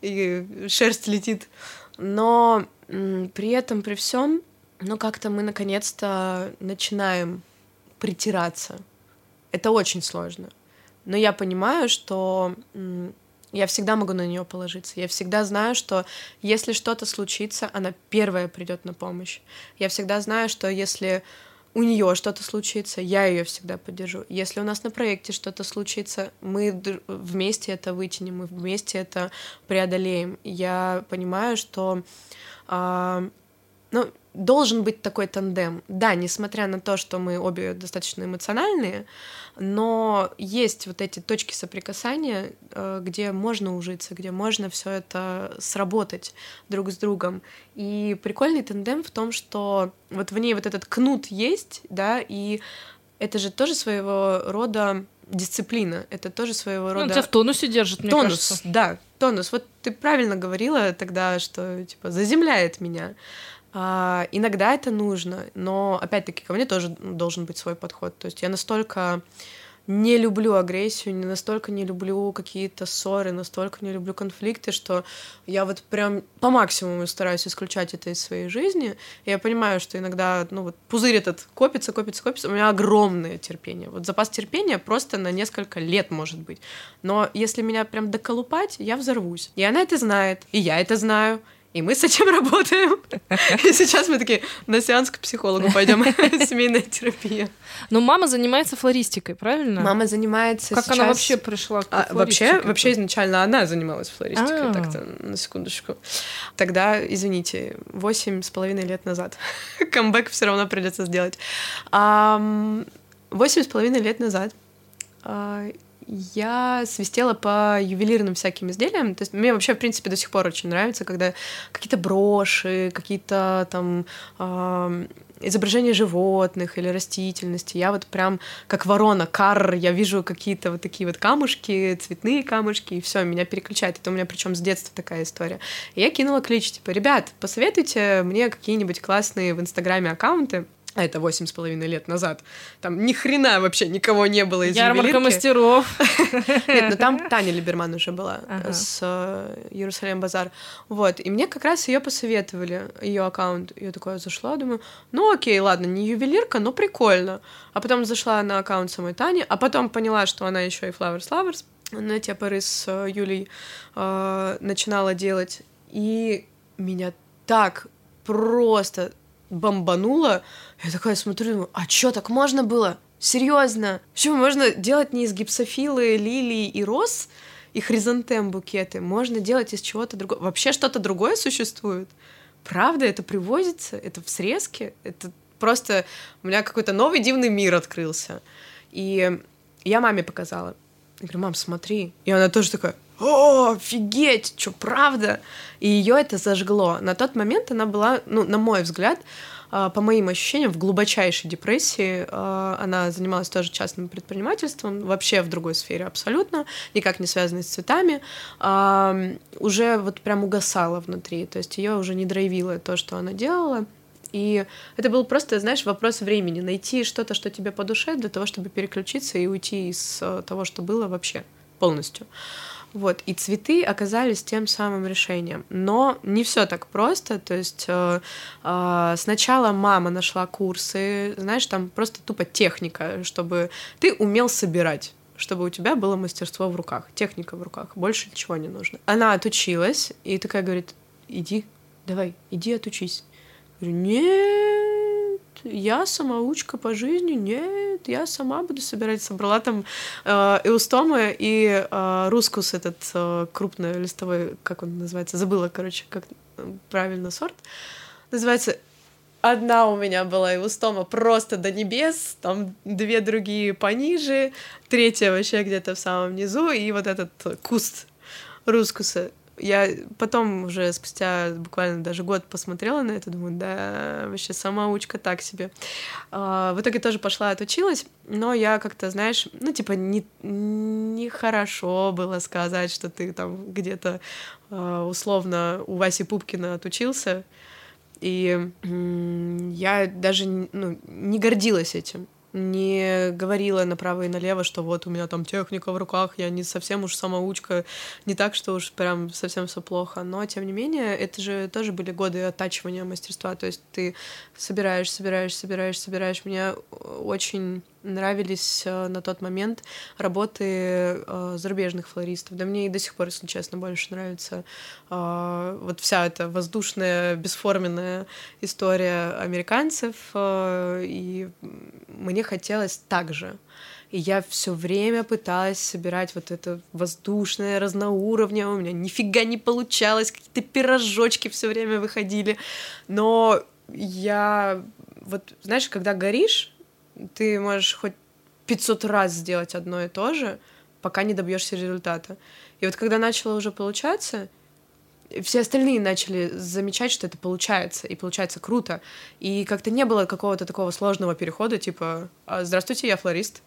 и шерсть летит, но при этом, при всем, ну как-то мы наконец-то начинаем притираться. Это очень сложно. Но я понимаю, что я всегда могу на нее положиться. Я всегда знаю, что если что-то случится, она первая придет на помощь. Я всегда знаю, что если у нее что-то случится, я ее всегда поддержу. Если у нас на проекте что-то случится, мы вместе это вытянем, мы вместе это преодолеем. Я понимаю, что а, ну, должен быть такой тандем. Да, несмотря на то, что мы обе достаточно эмоциональные, но есть вот эти точки соприкасания, э, где можно ужиться, где можно все это сработать друг с другом. И прикольный тандем в том, что вот в ней вот этот кнут есть, да, и это же тоже своего рода дисциплина, это тоже своего рода... Ну, тебя в тонусе держит, мне тонус, кажется. да, тонус. Вот ты правильно говорила тогда, что, типа, заземляет меня. А, иногда это нужно, но опять-таки ко мне тоже должен быть свой подход. То есть я настолько не люблю агрессию, не настолько не люблю какие-то ссоры, настолько не люблю конфликты, что я вот прям по максимуму стараюсь исключать это из своей жизни. Я понимаю, что иногда, ну вот пузырь этот копится, копится, копится. У меня огромное терпение. Вот запас терпения просто на несколько лет может быть. Но если меня прям доколупать, я взорвусь. И она это знает, и я это знаю. И мы с этим работаем. И сейчас мы такие на сеанс к психологу пойдем. Семейная терапия. Но мама занимается флористикой, правильно? Мама занимается Как сейчас... она вообще пришла к а, вообще, вообще изначально она занималась флористикой, А-а-а. так-то, на секундочку. Тогда, извините, восемь с половиной лет назад. Камбэк все равно придется сделать. Восемь с половиной лет назад а, я свистела по ювелирным всяким изделиям. То есть мне вообще, в принципе, до сих пор очень нравится, когда какие-то броши, какие-то там э, изображения животных или растительности. Я вот прям как ворона, кар, я вижу какие-то вот такие вот камушки, цветные камушки, и все, меня переключает. Это у меня причем с детства такая история. И я кинула клич, типа, ребят, посоветуйте мне какие-нибудь классные в Инстаграме аккаунты, а это восемь с половиной лет назад. Там ни хрена вообще никого не было из Ярмарка ювелирки. мастеров. Нет, ну там Таня Либерман уже была ага. с э, Иерусалим Базар. Вот, и мне как раз ее посоветовали, ее аккаунт. Я такая зашла, думаю, ну окей, ладно, не ювелирка, но прикольно. А потом зашла на аккаунт самой Тани, а потом поняла, что она еще и Flowers Lovers на те поры с э, Юлей э, начинала делать. И меня так просто бомбануло. Я такая смотрю, думаю, а чё, так можно было? Серьезно? Почему можно делать не из гипсофилы, лилии и роз и хризантем букеты? Можно делать из чего-то другого. Вообще что-то другое существует? Правда, это привозится? Это в срезке? Это просто у меня какой-то новый дивный мир открылся. И я маме показала. Я говорю, мам, смотри. И она тоже такая, о, офигеть, что, правда? И ее это зажгло. На тот момент она была, ну, на мой взгляд, а, по моим ощущениям, в глубочайшей депрессии. А, она занималась тоже частным предпринимательством, вообще в другой сфере абсолютно, никак не связанной с цветами. А, уже вот прям угасала внутри, то есть ее уже не драйвило то, что она делала. И это был просто, знаешь, вопрос времени. Найти что-то, что тебе по душе, для того, чтобы переключиться и уйти из э, того, что было вообще полностью. Вот, и цветы оказались тем самым решением. Но не все так просто. То есть э, э, сначала мама нашла курсы, знаешь, там просто тупо техника, чтобы ты умел собирать чтобы у тебя было мастерство в руках, техника в руках, больше ничего не нужно. Она отучилась и такая говорит, иди, давай, иди отучись. Говорю, нет, я самоучка по жизни, нет, я сама буду собирать. Собрала там э, эустомы и э, рускус этот э, крупный листовой, как он называется, забыла, короче, как правильно сорт. Называется Одна у меня была эустома просто до небес, там две другие пониже, третья вообще где-то в самом низу, и вот этот куст рускуса я потом уже спустя буквально даже год посмотрела на это, думаю, да, вообще самоучка так себе. А, в итоге тоже пошла отучилась, но я как-то, знаешь, ну, типа, не, не хорошо было сказать, что ты там где-то а, условно у Васи Пупкина отучился, и я даже ну, не гордилась этим не говорила направо и налево, что вот у меня там техника в руках, я не совсем уж самоучка, не так, что уж прям совсем все плохо. Но, тем не менее, это же тоже были годы оттачивания мастерства. То есть ты собираешь, собираешь, собираешь, собираешь. Мне очень нравились э, на тот момент работы э, зарубежных флористов. Да мне и до сих пор, если честно, больше нравится э, вот вся эта воздушная, бесформенная история американцев. И мне хотелось так же. И я все время пыталась собирать вот это воздушное, разноуровневое. У меня нифига не получалось, какие-то пирожочки все время выходили. Но я вот, знаешь, когда горишь, ты можешь хоть 500 раз сделать одно и то же, пока не добьешься результата. И вот когда начало уже получаться, все остальные начали замечать, что это получается, и получается круто. И как-то не было какого-то такого сложного перехода, типа «А, «Здравствуйте, я флорист».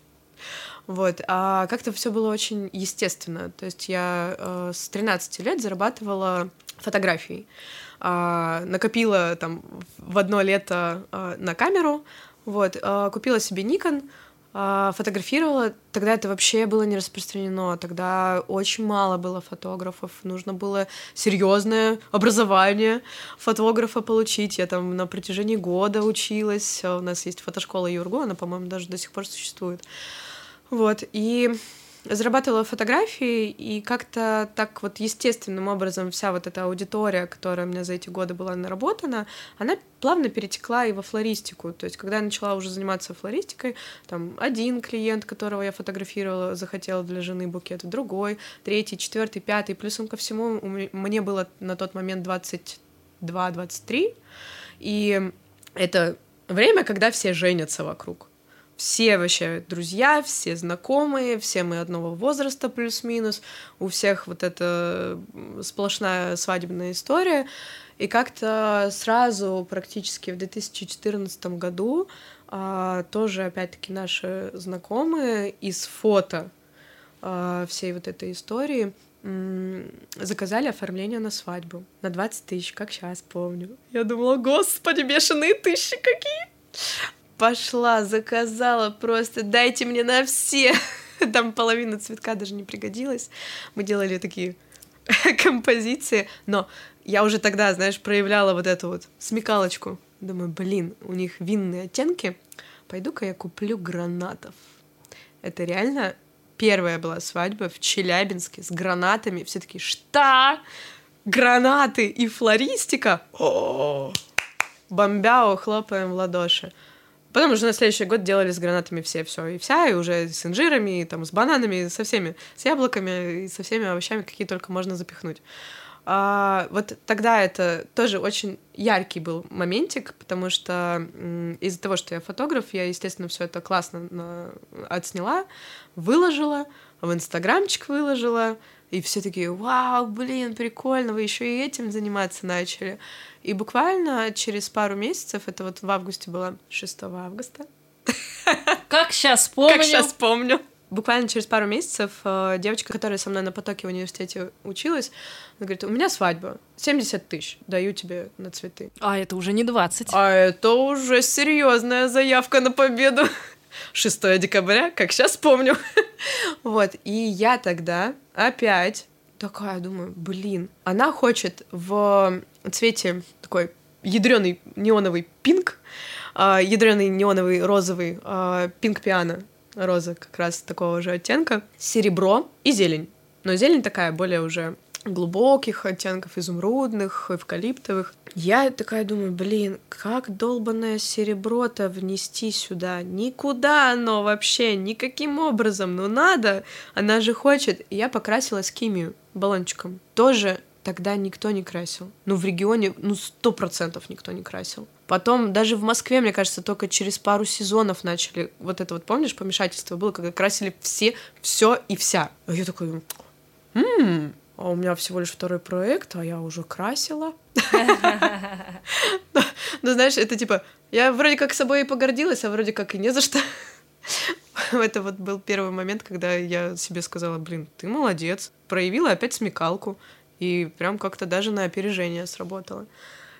Вот, а как-то все было очень естественно. То есть я э, с 13 лет зарабатывала фотографией. Э, накопила там в одно лето э, на камеру, вот, э, купила себе Nikon, э, фотографировала. Тогда это вообще было не распространено. Тогда очень мало было фотографов. Нужно было серьезное образование фотографа получить. Я там на протяжении года училась. У нас есть фотошкола Юргу, она, по-моему, даже до сих пор существует. Вот, и зарабатывала фотографии, и как-то так вот естественным образом вся вот эта аудитория, которая у меня за эти годы была наработана, она плавно перетекла и во флористику. То есть, когда я начала уже заниматься флористикой, там один клиент, которого я фотографировала, захотел для жены букет, другой, третий, четвертый, пятый. Плюсом ко всему, мне было на тот момент 22-23, и это время, когда все женятся вокруг все вообще друзья, все знакомые, все мы одного возраста плюс-минус, у всех вот эта сплошная свадебная история. И как-то сразу, практически в 2014 году, а, тоже, опять-таки, наши знакомые из фото а, всей вот этой истории заказали оформление на свадьбу на 20 тысяч, как сейчас помню. Я думала, господи, бешеные тысячи какие! Пошла, заказала просто, дайте мне на все. Там половина цветка даже не пригодилась. Мы делали такие композиции, но я уже тогда, знаешь, проявляла вот эту вот смекалочку. Думаю, блин, у них винные оттенки, пойду-ка я куплю гранатов. Это реально первая была свадьба в Челябинске с гранатами. Все таки что? Гранаты и флористика? О, бомбяо, хлопаем в ладоши. Потом уже на следующий год делали с гранатами все, все и вся, и уже с инжирами, и, там, с бананами, со всеми, с яблоками, и со всеми овощами, какие только можно запихнуть. А, вот тогда это тоже очень яркий был моментик, потому что из-за того, что я фотограф, я, естественно, все это классно отсняла, выложила, в инстаграмчик выложила, И все такие, вау, блин, прикольно, вы еще и этим заниматься начали. И буквально через пару месяцев, это вот в августе было 6 августа. Как сейчас помню. Как сейчас помню. Буквально через пару месяцев э, девочка, которая со мной на потоке в университете училась, она говорит, у меня свадьба, 70 тысяч даю тебе на цветы. А это уже не 20. А это уже серьезная заявка на победу. 6 декабря, как сейчас помню. вот, и я тогда опять такая думаю, блин, она хочет в цвете такой ядреный неоновый пинк, э, ядреный неоновый розовый э, пинк пиано, роза как раз такого же оттенка, серебро и зелень. Но зелень такая более уже глубоких оттенков, изумрудных, эвкалиптовых. Я такая думаю, блин, как долбанное серебро-то внести сюда? Никуда оно вообще, никаким образом, ну надо, она же хочет. Я покрасила скимию баллончиком. Тоже тогда никто не красил. Ну, в регионе, ну, сто процентов никто не красил. Потом даже в Москве, мне кажется, только через пару сезонов начали вот это вот, помнишь, помешательство было, когда красили все, все и вся. А я такой, м а у меня всего лишь второй проект, а я уже красила. Ну, знаешь, это типа, я вроде как собой и погордилась, а вроде как и не за что. Это вот был первый момент, когда я себе сказала, блин, ты молодец, проявила опять смекалку, и прям как-то даже на опережение сработала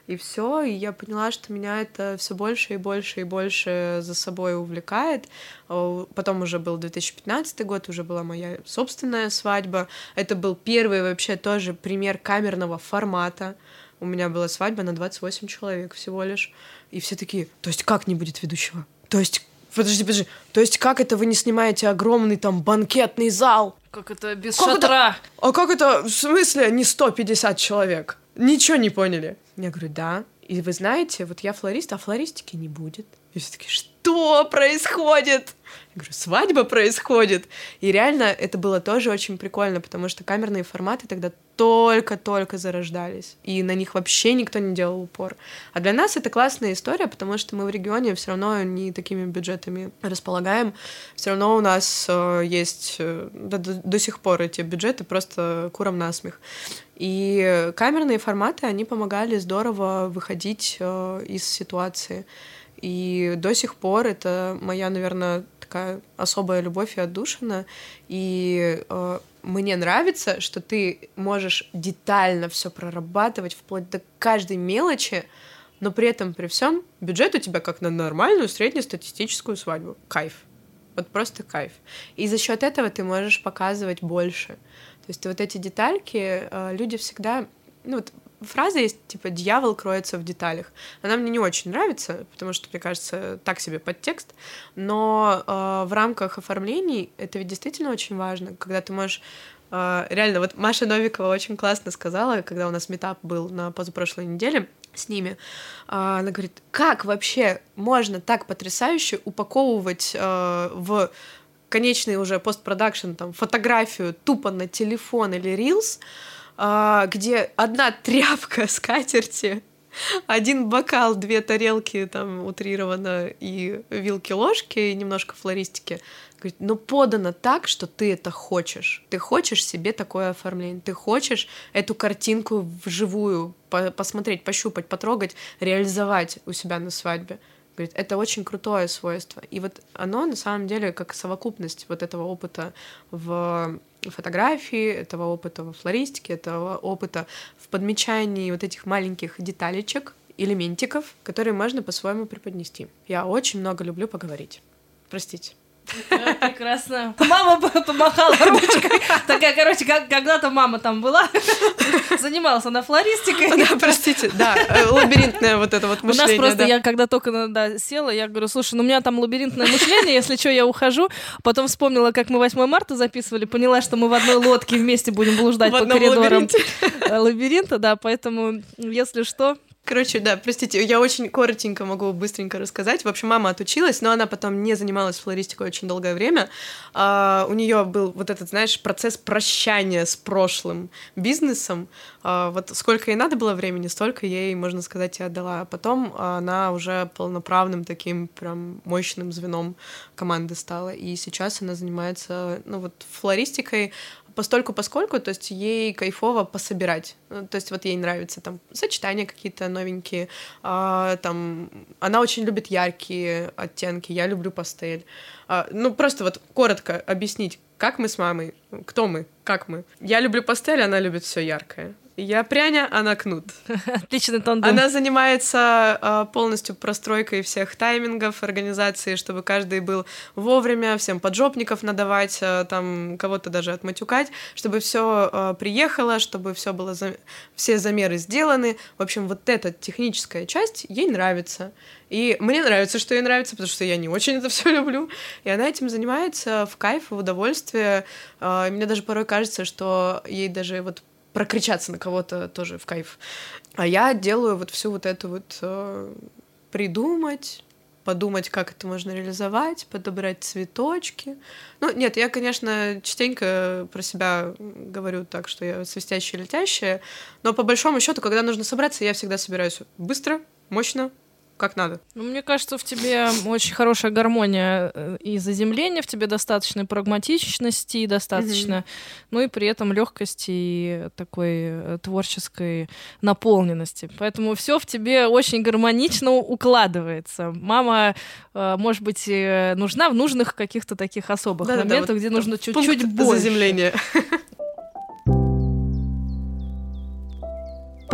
и все, и я поняла, что меня это все больше и больше и больше за собой увлекает. Потом уже был 2015 год, уже была моя собственная свадьба. Это был первый вообще тоже пример камерного формата. У меня была свадьба на 28 человек всего лишь. И все такие, то есть как не будет ведущего? То есть Подожди, подожди. То есть как это вы не снимаете огромный там банкетный зал? Как это без как шатра? Это? А как это, в смысле, не 150 человек? Ничего не поняли. Я говорю, да. И вы знаете, вот я флорист, а флористики не будет. И все таки что происходит? Я говорю, свадьба происходит. И реально это было тоже очень прикольно, потому что камерные форматы тогда только-только зарождались, и на них вообще никто не делал упор. А для нас это классная история, потому что мы в регионе все равно не такими бюджетами располагаем. Все равно у нас э, есть э, до, до сих пор эти бюджеты просто куром насмех. И камерные форматы, они помогали здорово выходить э, из ситуации. И до сих пор это моя, наверное, такая особая любовь и отдушина. И э, мне нравится, что ты можешь детально все прорабатывать вплоть до каждой мелочи, но при этом, при всем, бюджет у тебя как на нормальную среднестатистическую свадьбу. Кайф. Вот просто кайф. И за счет этого ты можешь показывать больше. То есть вот эти детальки э, люди всегда... Ну вот фраза есть, типа, «дьявол кроется в деталях». Она мне не очень нравится, потому что, мне кажется, так себе подтекст, но э, в рамках оформлений это ведь действительно очень важно, когда ты можешь э, реально, вот Маша Новикова очень классно сказала, когда у нас метап был на позапрошлой неделе с ними, э, она говорит, как вообще можно так потрясающе упаковывать э, в конечный уже постпродакшн там фотографию тупо на телефон или рилс, а, где одна тряпка скатерти, один бокал, две тарелки, там, утрированно, и вилки-ложки, и немножко флористики. Говорит, но подано так, что ты это хочешь. Ты хочешь себе такое оформление. Ты хочешь эту картинку вживую по посмотреть, пощупать, потрогать, реализовать у себя на свадьбе. Говорит, это очень крутое свойство. И вот оно на самом деле как совокупность вот этого опыта в фотографии, этого опыта во флористике, этого опыта в подмечании вот этих маленьких деталечек, элементиков, которые можно по-своему преподнести. Я очень много люблю поговорить. Простите. Прекрасно. Мама помахала ручкой. Такая, короче, как когда-то мама там была, занималась она флористикой. Да, простите, да, э, лабиринтное вот это вот мышление. У нас просто, я когда только да, села, я говорю, слушай, ну у меня там лабиринтное мышление, если что, я ухожу. Потом вспомнила, как мы 8 марта записывали, поняла, что мы в одной лодке вместе будем блуждать по коридорам лабиринта, да, поэтому, если что, Короче, да, простите, я очень коротенько могу быстренько рассказать. В общем, мама отучилась, но она потом не занималась флористикой очень долгое время. А, у нее был вот этот, знаешь, процесс прощания с прошлым бизнесом. А, вот сколько ей надо было времени, столько ей, можно сказать, и отдала. А потом она уже полноправным таким прям мощным звеном команды стала. И сейчас она занимается, ну вот, флористикой, постольку поскольку, то есть ей кайфово пособирать. Ну, то есть вот ей нравятся там сочетания какие-то новенькие, а, там она очень любит яркие оттенки, я люблю пастель. А, ну просто вот коротко объяснить, как мы с мамой, кто мы, как мы. Я люблю пастель, она любит все яркое. Я пряня, она кнут. Отличный тандем. Она занимается э, полностью простройкой всех таймингов организации, чтобы каждый был вовремя, всем поджопников надавать, э, там кого-то даже отматюкать, чтобы все э, приехало, чтобы все было за... все замеры сделаны. В общем, вот эта техническая часть ей нравится. И мне нравится, что ей нравится, потому что я не очень это все люблю. И она этим занимается в кайф, в удовольствие. Мне даже порой кажется, что ей даже вот прокричаться на кого-то тоже в кайф. А я делаю вот всю вот эту вот э, придумать, подумать, как это можно реализовать, подобрать цветочки. Ну, нет, я, конечно, частенько про себя говорю так, что я свистящая, летящая, но по большому счету, когда нужно собраться, я всегда собираюсь быстро, мощно, как надо. Ну, мне кажется, в тебе очень хорошая гармония э, и заземления, в тебе достаточно прагматичности, достаточно, mm-hmm. ну и при этом легкости и такой э, творческой наполненности. Поэтому все в тебе очень гармонично укладывается. Мама, э, может быть, нужна в нужных каких-то таких особых да, моментах, да, вот где нужно чуть-чуть больше. Заземления.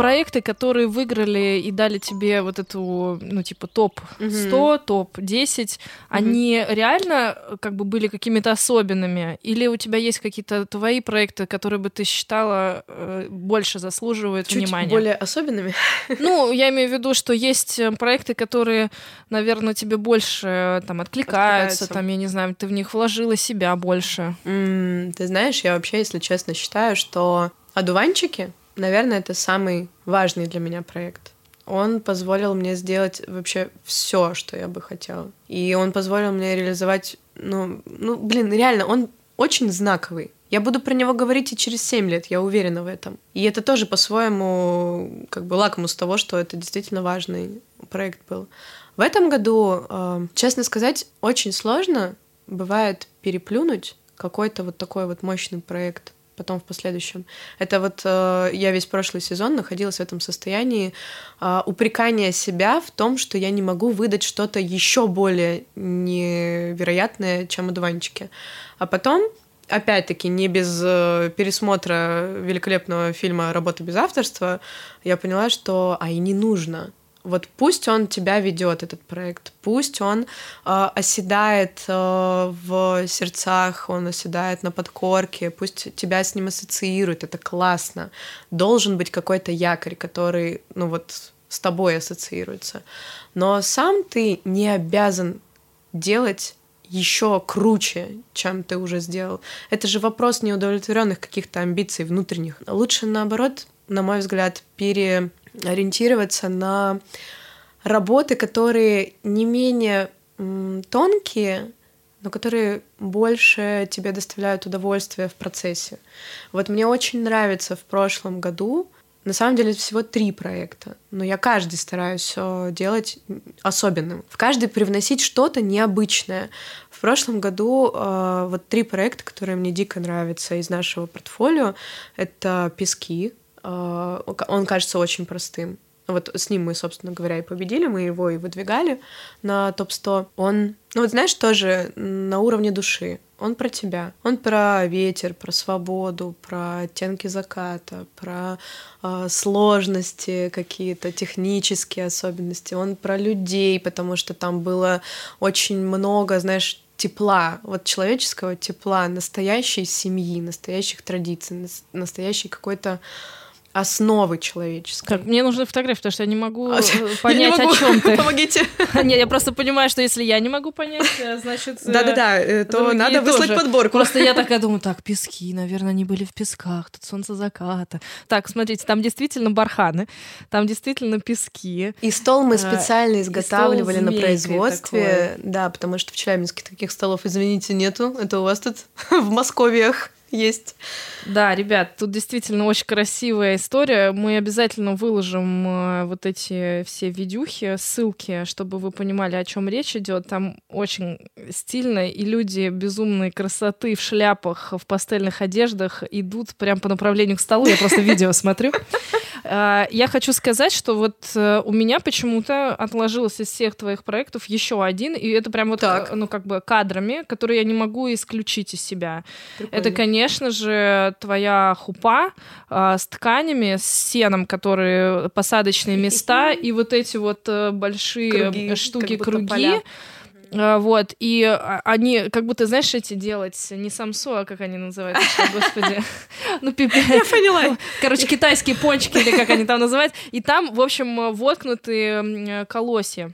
Проекты, которые выиграли и дали тебе вот эту, ну, типа, топ-100, mm-hmm. топ-10, mm-hmm. они реально как бы были какими-то особенными? Или у тебя есть какие-то твои проекты, которые бы ты считала э, больше заслуживают Чуть внимания? более особенными? Ну, я имею в виду, что есть э, проекты, которые, наверное, тебе больше э, там откликаются, откликаются. там, я не знаю, ты в них вложила себя больше. Mm, ты знаешь, я вообще, если честно, считаю, что одуванчики Наверное, это самый важный для меня проект. Он позволил мне сделать вообще все, что я бы хотела. И он позволил мне реализовать, ну, ну, блин, реально, он очень знаковый. Я буду про него говорить и через 7 лет, я уверена в этом. И это тоже по-своему как бы лакмус того, что это действительно важный проект был. В этом году, э, честно сказать, очень сложно бывает переплюнуть какой-то вот такой вот мощный проект потом в последующем. Это вот э, я весь прошлый сезон находилась в этом состоянии э, упрекания себя в том, что я не могу выдать что-то еще более невероятное, чем одуванчики. А потом опять-таки, не без э, пересмотра великолепного фильма «Работа без авторства», я поняла, что а и не нужно. Вот пусть он тебя ведет, этот проект, пусть он э, оседает э, в сердцах, он оседает на подкорке, пусть тебя с ним ассоциируют, это классно. Должен быть какой-то якорь, который, ну вот, с тобой ассоциируется. Но сам ты не обязан делать еще круче, чем ты уже сделал. Это же вопрос неудовлетворенных каких-то амбиций внутренних. Лучше, наоборот, на мой взгляд, пере ориентироваться на работы, которые не менее тонкие, но которые больше тебе доставляют удовольствие в процессе. Вот мне очень нравится в прошлом году, на самом деле всего три проекта, но я каждый стараюсь делать особенным. В каждый привносить что-то необычное. В прошлом году э, вот три проекта, которые мне дико нравятся из нашего портфолио, это «Пески», он кажется очень простым. Вот с ним мы, собственно говоря, и победили, мы его и выдвигали на топ-100. Он, ну вот знаешь, тоже на уровне души. Он про тебя. Он про ветер, про свободу, про оттенки заката, про э, сложности какие-то, технические особенности. Он про людей, потому что там было очень много, знаешь, тепла, вот человеческого тепла, настоящей семьи, настоящих традиций, настоящей какой-то основы человеческой. Так, мне нужны фотографии, потому что я не могу а, понять, не могу. о чем ты. Помогите. Нет, я просто понимаю, что если я не могу понять, э, значит... Э, Да-да-да, э, то надо выслать тоже. подборку. Просто я такая думаю, так, пески, наверное, они были в песках, тут солнце заката. Так, смотрите, там действительно барханы, там действительно пески. И стол мы специально изготавливали на производстве. Да, потому что в Челябинске таких столов, извините, нету. Это у вас тут в Московиях есть. Да, ребят, тут действительно очень красивая история. Мы обязательно выложим э, вот эти все видюхи, ссылки, чтобы вы понимали, о чем речь идет. Там очень стильно, и люди безумной красоты в шляпах, в пастельных одеждах идут прямо по направлению к столу. Я просто видео смотрю. Э, я хочу сказать, что вот э, у меня почему-то отложилось из всех твоих проектов еще один, и это прям вот, Так. ну, как бы кадрами, которые я не могу исключить из себя. Это, конечно же, твоя хупа а, с тканями, с сеном, которые посадочные места, и вот эти вот э, большие Круги, штуки, круги. поля. А, Вот, и а, они, как будто, знаешь, эти делать, не самсо, а как они называются, господи, ну, пипец. Я поняла. Короче, китайские пончики, или как они там называют, и там, в общем, воткнуты м, колосья.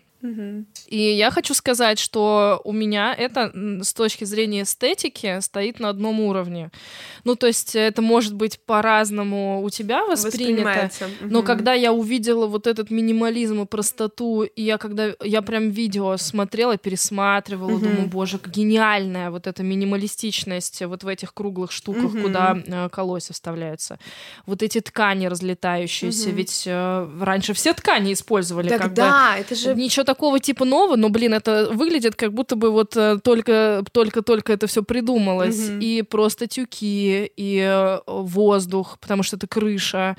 И я хочу сказать, что у меня это с точки зрения эстетики стоит на одном уровне. Ну, то есть это может быть по-разному у тебя воспринято. Воспринимается. Но когда я увидела вот этот минимализм и простоту, и я когда я прям видео смотрела, пересматривала, Мгм. думаю, боже, гениальная вот эта минималистичность вот в этих круглых штуках, Мгм. куда э, колосья вставляются. Вот эти ткани разлетающиеся, Мгм. ведь э, раньше все ткани использовали Так как бы. да, это же Ничего такого типа нового, но, блин, это выглядит как будто бы вот э, только, только, только это все придумалось. Мгм. И просто тюки, и э, воздух, потому что это крыша,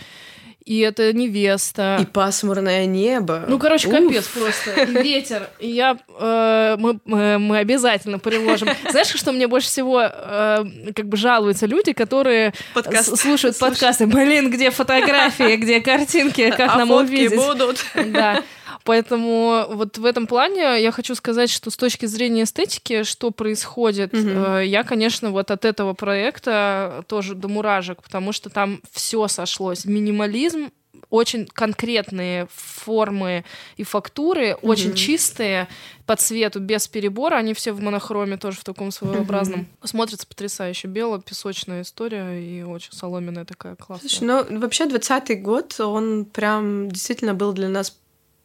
и это невеста. и пасмурное небо. Ну, короче, Уф. капец просто. И ветер. И я... э, мы, мы, обязательно приложим. Знаешь, что мне больше всего э, как бы жалуются люди, которые Подкаст. слушают подкасты. Блин, где фотографии, где картинки, как а нам фотки увидеть? будут. Да. Поэтому вот в этом плане я хочу сказать, что с точки зрения эстетики, что происходит, Мгм. э, я, конечно, вот от этого проекта тоже до муражек, потому что там все сошлось. Минимализм, очень конкретные формы и фактуры, очень чистые по цвету, без перебора. Они все в монохроме тоже в таком своеобразном. Смотрится потрясающе. Бело-песочная история и очень соломенная такая классная. Слушай, ну вообще двадцатый год, он прям действительно был для нас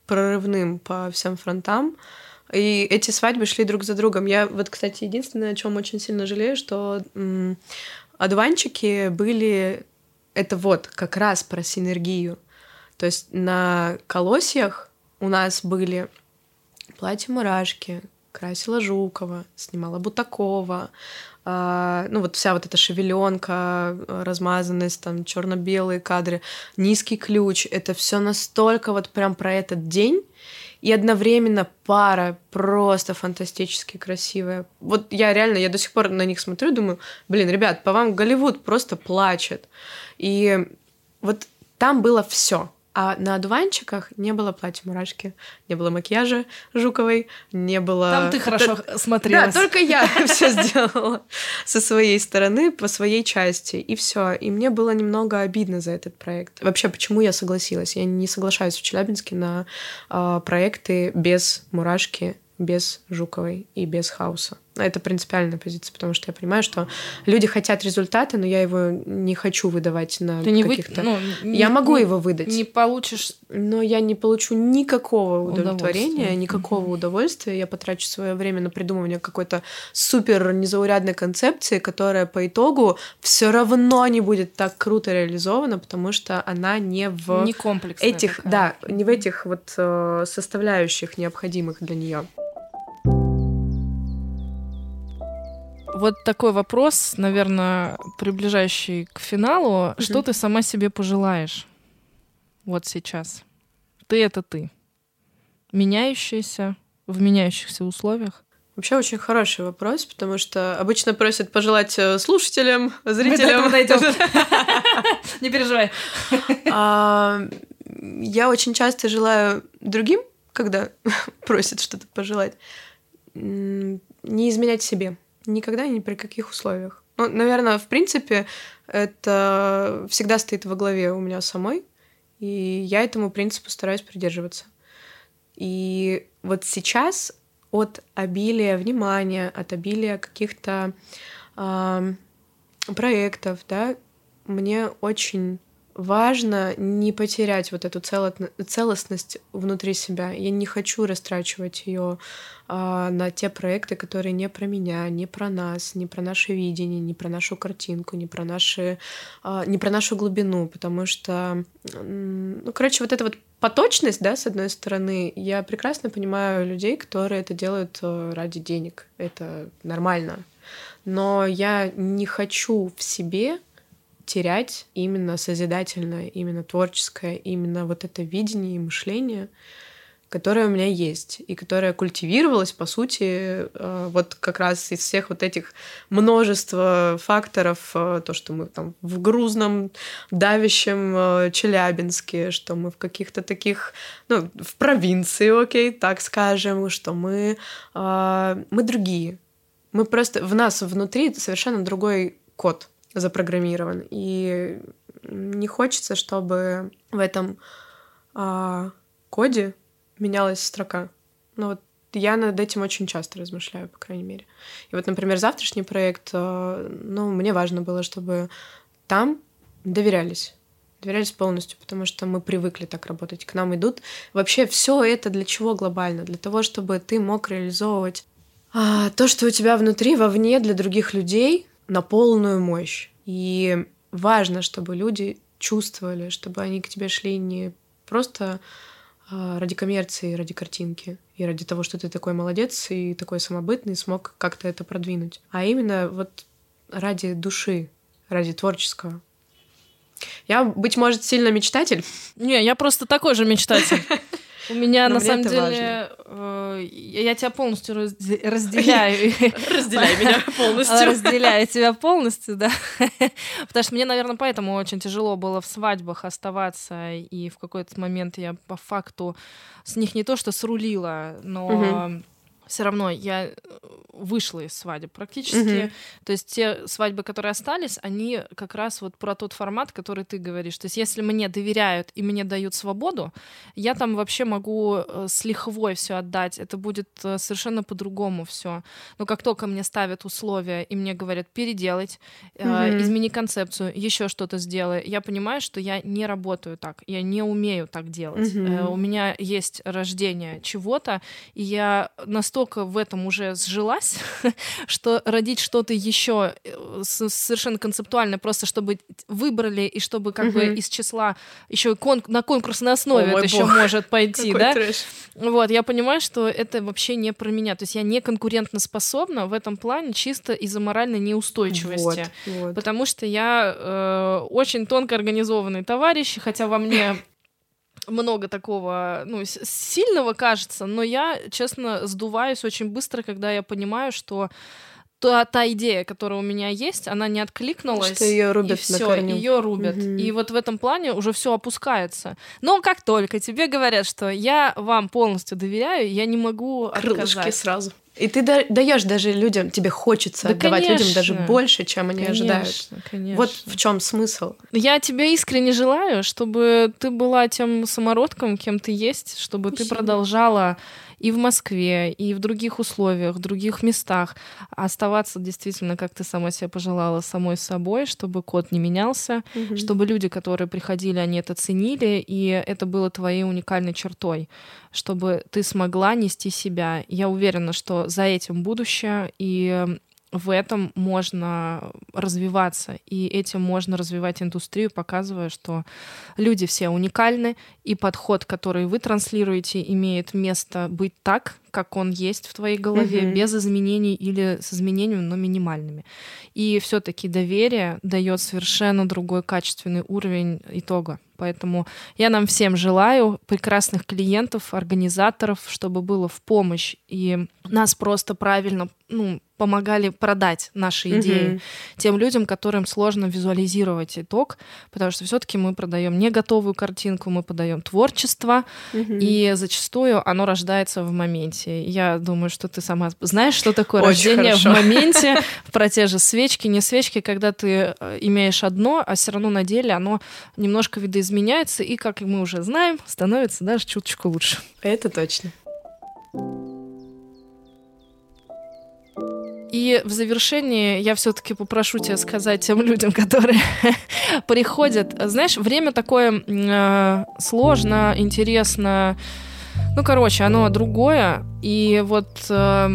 прорывным по всем фронтам. И эти свадьбы шли друг за другом. Я вот, кстати, единственное, о чем очень сильно жалею, что м, одуванчики были... Это вот как раз про синергию. То есть на колосьях у нас были платье-мурашки, красила Жукова, снимала Бутакова, ну вот вся вот эта шевеленка, размазанность, там черно-белые кадры, низкий ключ, это все настолько вот прям про этот день, и одновременно пара просто фантастически красивая. Вот я реально, я до сих пор на них смотрю, думаю, блин, ребят, по вам Голливуд просто плачет. И вот там было все. А на одуванчиках не было платья мурашки, не было макияжа Жуковой, не было... Там ты хорошо смотрелась. Да, только я все сделала со своей стороны, по своей части, и все. И мне было немного обидно за этот проект. Вообще, почему я согласилась? Я не соглашаюсь в Челябинске на а, проекты без мурашки, без Жуковой и без хаоса. Это принципиальная позиция, потому что я понимаю, что люди хотят результата, но я его не хочу выдавать на Ты не вы- каких-то... ну, я не- могу не- его выдать, Не получишь но я не получу никакого удовлетворения, никакого удовольствия. Я потрачу свое время на придумывание какой-то супер незаурядной концепции, которая по итогу все равно не будет так круто реализована, потому что она не в не этих, такая. да, не в этих вот э, составляющих необходимых для нее. Вот такой вопрос, наверное, приближающий к финалу. Что ты сама себе пожелаешь вот сейчас? Ты — это ты. Меняющаяся в меняющихся условиях. Вообще очень хороший вопрос, потому что обычно просят пожелать э, слушателям, зрителям. дойдем. Не переживай. А, Я очень часто желаю другим, когда просят что-то пожелать, не изменять себе. Никогда ни при каких условиях. Ну, наверное, в принципе, это всегда стоит во главе у меня самой, и я этому принципу стараюсь придерживаться. И вот сейчас от обилия внимания, от обилия каких-то ам, проектов, да, мне очень важно не потерять вот эту целостность внутри себя. Я не хочу растрачивать ее а, на те проекты, которые не про меня, не про нас, не про наше видение, не про нашу картинку, не про наши, а, не про нашу глубину, потому что, ну, короче, вот эта вот поточность, да, с одной стороны, я прекрасно понимаю людей, которые это делают э, ради денег. Это нормально. Но я не хочу в себе терять именно созидательное, именно творческое, именно вот это видение и мышление, которое у меня есть, и которое культивировалось, по сути, э, вот как раз из всех вот этих множества факторов, э, то, что мы там в грузном, давящем э, Челябинске, что мы в каких-то таких, ну, в провинции, окей, так скажем, что мы, мы другие. Мы просто, в нас внутри совершенно другой код — запрограммирован. И не хочется, чтобы в этом а, коде менялась строка. Ну вот я над этим очень часто размышляю, по крайней мере. И вот, например, завтрашний проект, а, ну, мне важно было, чтобы там доверялись доверялись полностью, потому что мы привыкли так работать. К нам идут. Вообще все это для чего глобально? Для того, чтобы ты мог реализовывать а, то, что у тебя внутри, вовне для других людей, на полную мощь. И важно, чтобы люди чувствовали, чтобы они к тебе шли не просто а, ради коммерции, ради картинки и ради того, что ты такой молодец и такой самобытный, смог как-то это продвинуть, а именно вот ради души, ради творческого. Я, быть может, сильно мечтатель. Не, я просто такой же мечтатель. У меня на самом деле э, я тебя полностью разделяю. Разделяй меня полностью. Разделяю тебя полностью, да. Потому что мне, наверное, поэтому очень тяжело было в свадьбах оставаться, и в какой-то момент я по факту с них не то что срулила, но все равно я э, вышла из свадеб практически. Mm-hmm. То есть те свадьбы, которые остались, они как раз вот про тот формат, который ты говоришь. То есть если мне доверяют и мне дают свободу, я там вообще могу э, с лихвой все отдать. Это будет э, совершенно по-другому все. Но как только мне ставят условия и мне говорят переделать, mm-hmm. измени концепцию, еще что-то сделай, я понимаю, что я не работаю так, я не умею так делать. Mm-hmm. У меня есть рождение чего-то, и я настолько настолько в этом уже сжилась, что родить что-то еще э, совершенно концептуально, просто чтобы выбрали и чтобы как угу. бы из числа еще кон на конкурсной основе О, это еще может пойти, да? Трэш. Вот, я понимаю, что это вообще не про меня. То есть я не конкурентно способна в этом плане чисто из-за моральной неустойчивости. Вот, вот. Потому что я э, очень тонко организованный товарищ, хотя во мне много такого, ну, сильного кажется, но я, честно, сдуваюсь очень быстро, когда я понимаю, что та, та идея, которая у меня есть, она не откликнулась. Что ее рубят и все, ее рубят. Угу. И вот в этом плане уже все опускается. Но как только тебе говорят, что я вам полностью доверяю, я не могу Крылышки отказать. сразу. И ты даешь даже людям, тебе хочется да, отдавать конечно. людям даже больше, чем они конечно, ожидают. Конечно. Вот в чем смысл. Я тебе искренне желаю, чтобы ты была тем самородком, кем ты есть, чтобы Спасибо. ты продолжала и в Москве, и в других условиях, в других местах оставаться действительно, как ты сама себе пожелала, самой собой, чтобы код не менялся, угу. чтобы люди, которые приходили, они это ценили, и это было твоей уникальной чертой, чтобы ты смогла нести себя. Я уверена, что за этим будущее, и в этом можно развиваться, и этим можно развивать индустрию, показывая, что люди все уникальны, и подход, который вы транслируете, имеет место быть так, как он есть в твоей голове, mm-hmm. без изменений или с изменениями, но минимальными. И все-таки доверие дает совершенно другой качественный уровень итога. Поэтому я нам всем желаю прекрасных клиентов, организаторов, чтобы было в помощь и нас просто правильно ну, помогали продать наши идеи mm-hmm. тем людям, которым сложно визуализировать итог, потому что все-таки мы продаем не готовую картинку, мы подаем творчество, mm-hmm. и зачастую оно рождается в моменте. Я думаю, что ты сама знаешь, что такое Очень рождение хорошо. в моменте, про те же свечки, не свечки, когда ты э, имеешь одно, а все равно на деле оно немножко видоизменяется, и, как мы уже знаем, становится даже чуточку лучше. Это точно. И в завершении я все-таки попрошу тебя сказать тем людям, которые приходят. Знаешь, время такое э, сложно, интересно. Ну, короче, оно другое. И вот э,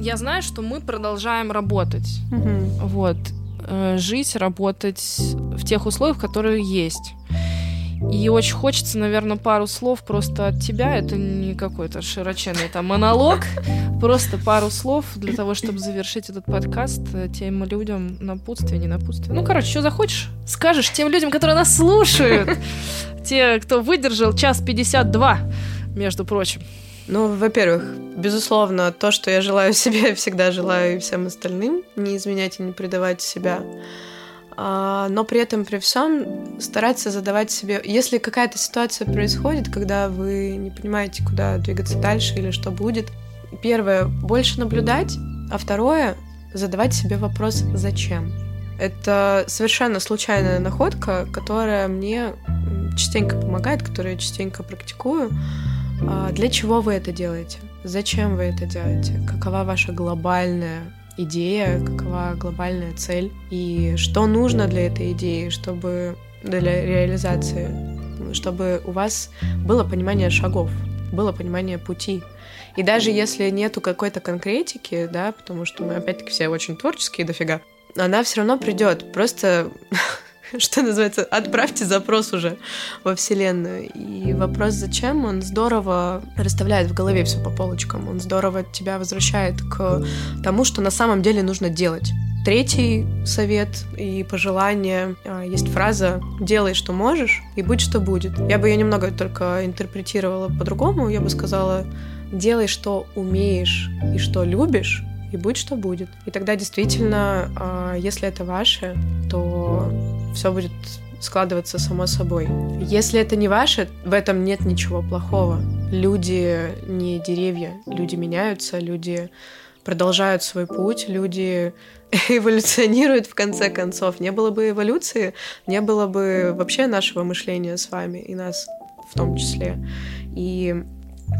я знаю, что мы продолжаем работать. Мгм. Вот. Э, жить, работать в тех условиях, которые есть. И очень хочется, наверное, пару слов просто от тебя. Это не какой-то широченный там монолог. Просто пару слов для того, чтобы завершить этот подкаст тем людям напутствие, не напутствие. Ну, короче, что захочешь, скажешь тем людям, которые нас слушают. Те, кто выдержал час 52, между прочим. Ну, во-первых, безусловно, то, что я желаю себе, всегда желаю и всем остальным. Не изменять и не предавать себя. А, Но при этом, при всем, стараться задавать себе... Если какая-то ситуация происходит, когда вы не понимаете, куда двигаться дальше или что будет, первое, больше наблюдать, а второе, задавать себе вопрос «зачем?». Это совершенно случайная находка, которая мне частенько помогает, которую я частенько практикую. А, Для чего вы это делаете? Зачем вы это делаете? Какова ваша глобальная идея, какова глобальная цель? И что нужно для этой идеи, чтобы для реализации, чтобы у вас было понимание шагов, было понимание пути. И даже если нету какой-то конкретики, да, потому что мы опять-таки все очень творческие дофига, она все равно придет. Просто что называется, отправьте запрос уже во Вселенную. И вопрос «зачем?» он здорово расставляет в голове все по полочкам. Он здорово тебя возвращает к тому, что на самом деле нужно делать. Третий совет и пожелание. а, Есть фраза «делай, что можешь, и будь, что будет». Я бы ее немного только интерпретировала по-другому. Я бы сказала «делай, что умеешь и что любишь, и будь, что будет». И тогда действительно, а, если это ваше, то все будет складываться само собой. Если это не ваше, в этом нет ничего плохого. Люди не деревья, люди меняются, люди продолжают свой путь, люди эволюционируют в конце концов. Не было бы эволюции, не было бы вообще нашего мышления с вами и нас в том числе. И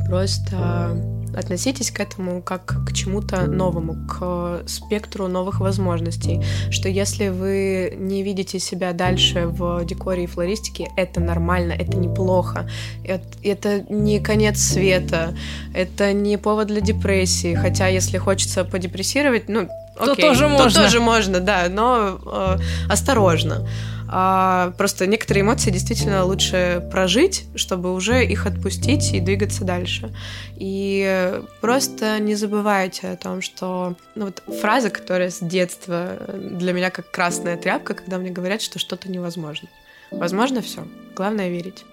просто относитесь к этому как к чему-то новому, к спектру новых возможностей. Что если вы не видите себя дальше в декоре и флористике, это нормально, это неплохо. Это, это не конец света, это не повод для депрессии. Хотя, если хочется подепрессировать, ну, То окей, тоже можно. тоже можно, да, но э, осторожно. А, просто некоторые эмоции действительно лучше прожить, чтобы уже их отпустить и двигаться дальше. И просто не забывайте о том, что ну, вот фраза, которая с детства для меня как красная тряпка, когда мне говорят, что что-то невозможно. Возможно все. Главное верить.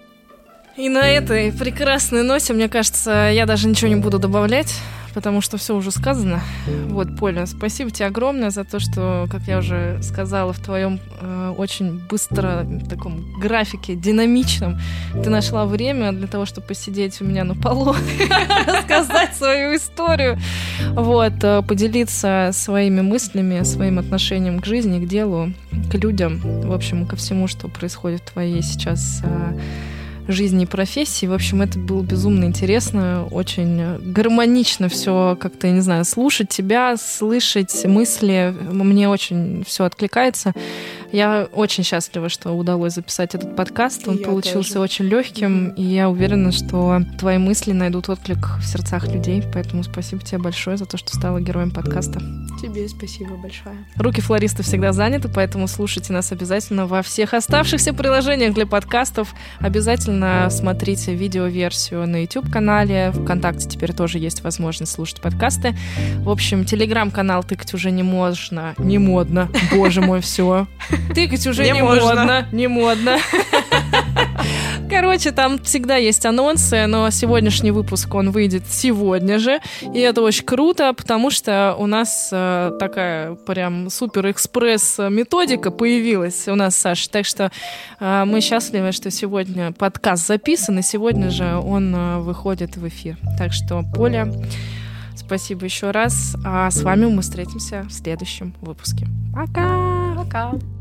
И на этой прекрасной ноте, мне кажется, я даже ничего не буду добавлять, потому что все уже сказано. Вот, Поля, спасибо тебе огромное за то, что, как я уже сказала, в твоем э, очень быстро таком графике, динамичном, ты нашла время для того, чтобы посидеть у меня на полу, рассказать свою историю, вот, э, поделиться своими мыслями, своим отношением к жизни, к делу, к людям, в общем, ко всему, что происходит в твоей сейчас э, жизни и профессии. В общем, это было безумно интересно, очень гармонично все как-то, я не знаю, слушать тебя, слышать мысли. Мне очень все откликается. Я очень счастлива, что удалось записать этот подкаст. Он я получился тоже. очень легким, и я уверена, что твои мысли найдут отклик в сердцах людей. Поэтому спасибо тебе большое за то, что стала героем подкаста. Тебе спасибо большое. Руки флориста всегда заняты, поэтому слушайте нас обязательно во всех оставшихся приложениях для подкастов. Обязательно смотрите видеоверсию на YouTube-канале. Вконтакте теперь тоже есть возможность слушать подкасты. В общем, телеграм-канал тыкать уже не можно. Не модно. Боже мой, все. Тыкать уже Не не, можно. модно. Не модно. Короче, там всегда есть анонсы, но сегодняшний выпуск, он выйдет сегодня же. И это очень круто, потому что у нас э, такая прям супер-экспресс методика появилась у нас, Саша. Так что э, мы счастливы, что сегодня подкаст записан, и сегодня же он э, выходит в эфир. Так что, Поля, спасибо еще раз. А с вами мы встретимся в следующем выпуске. Пока! Пока.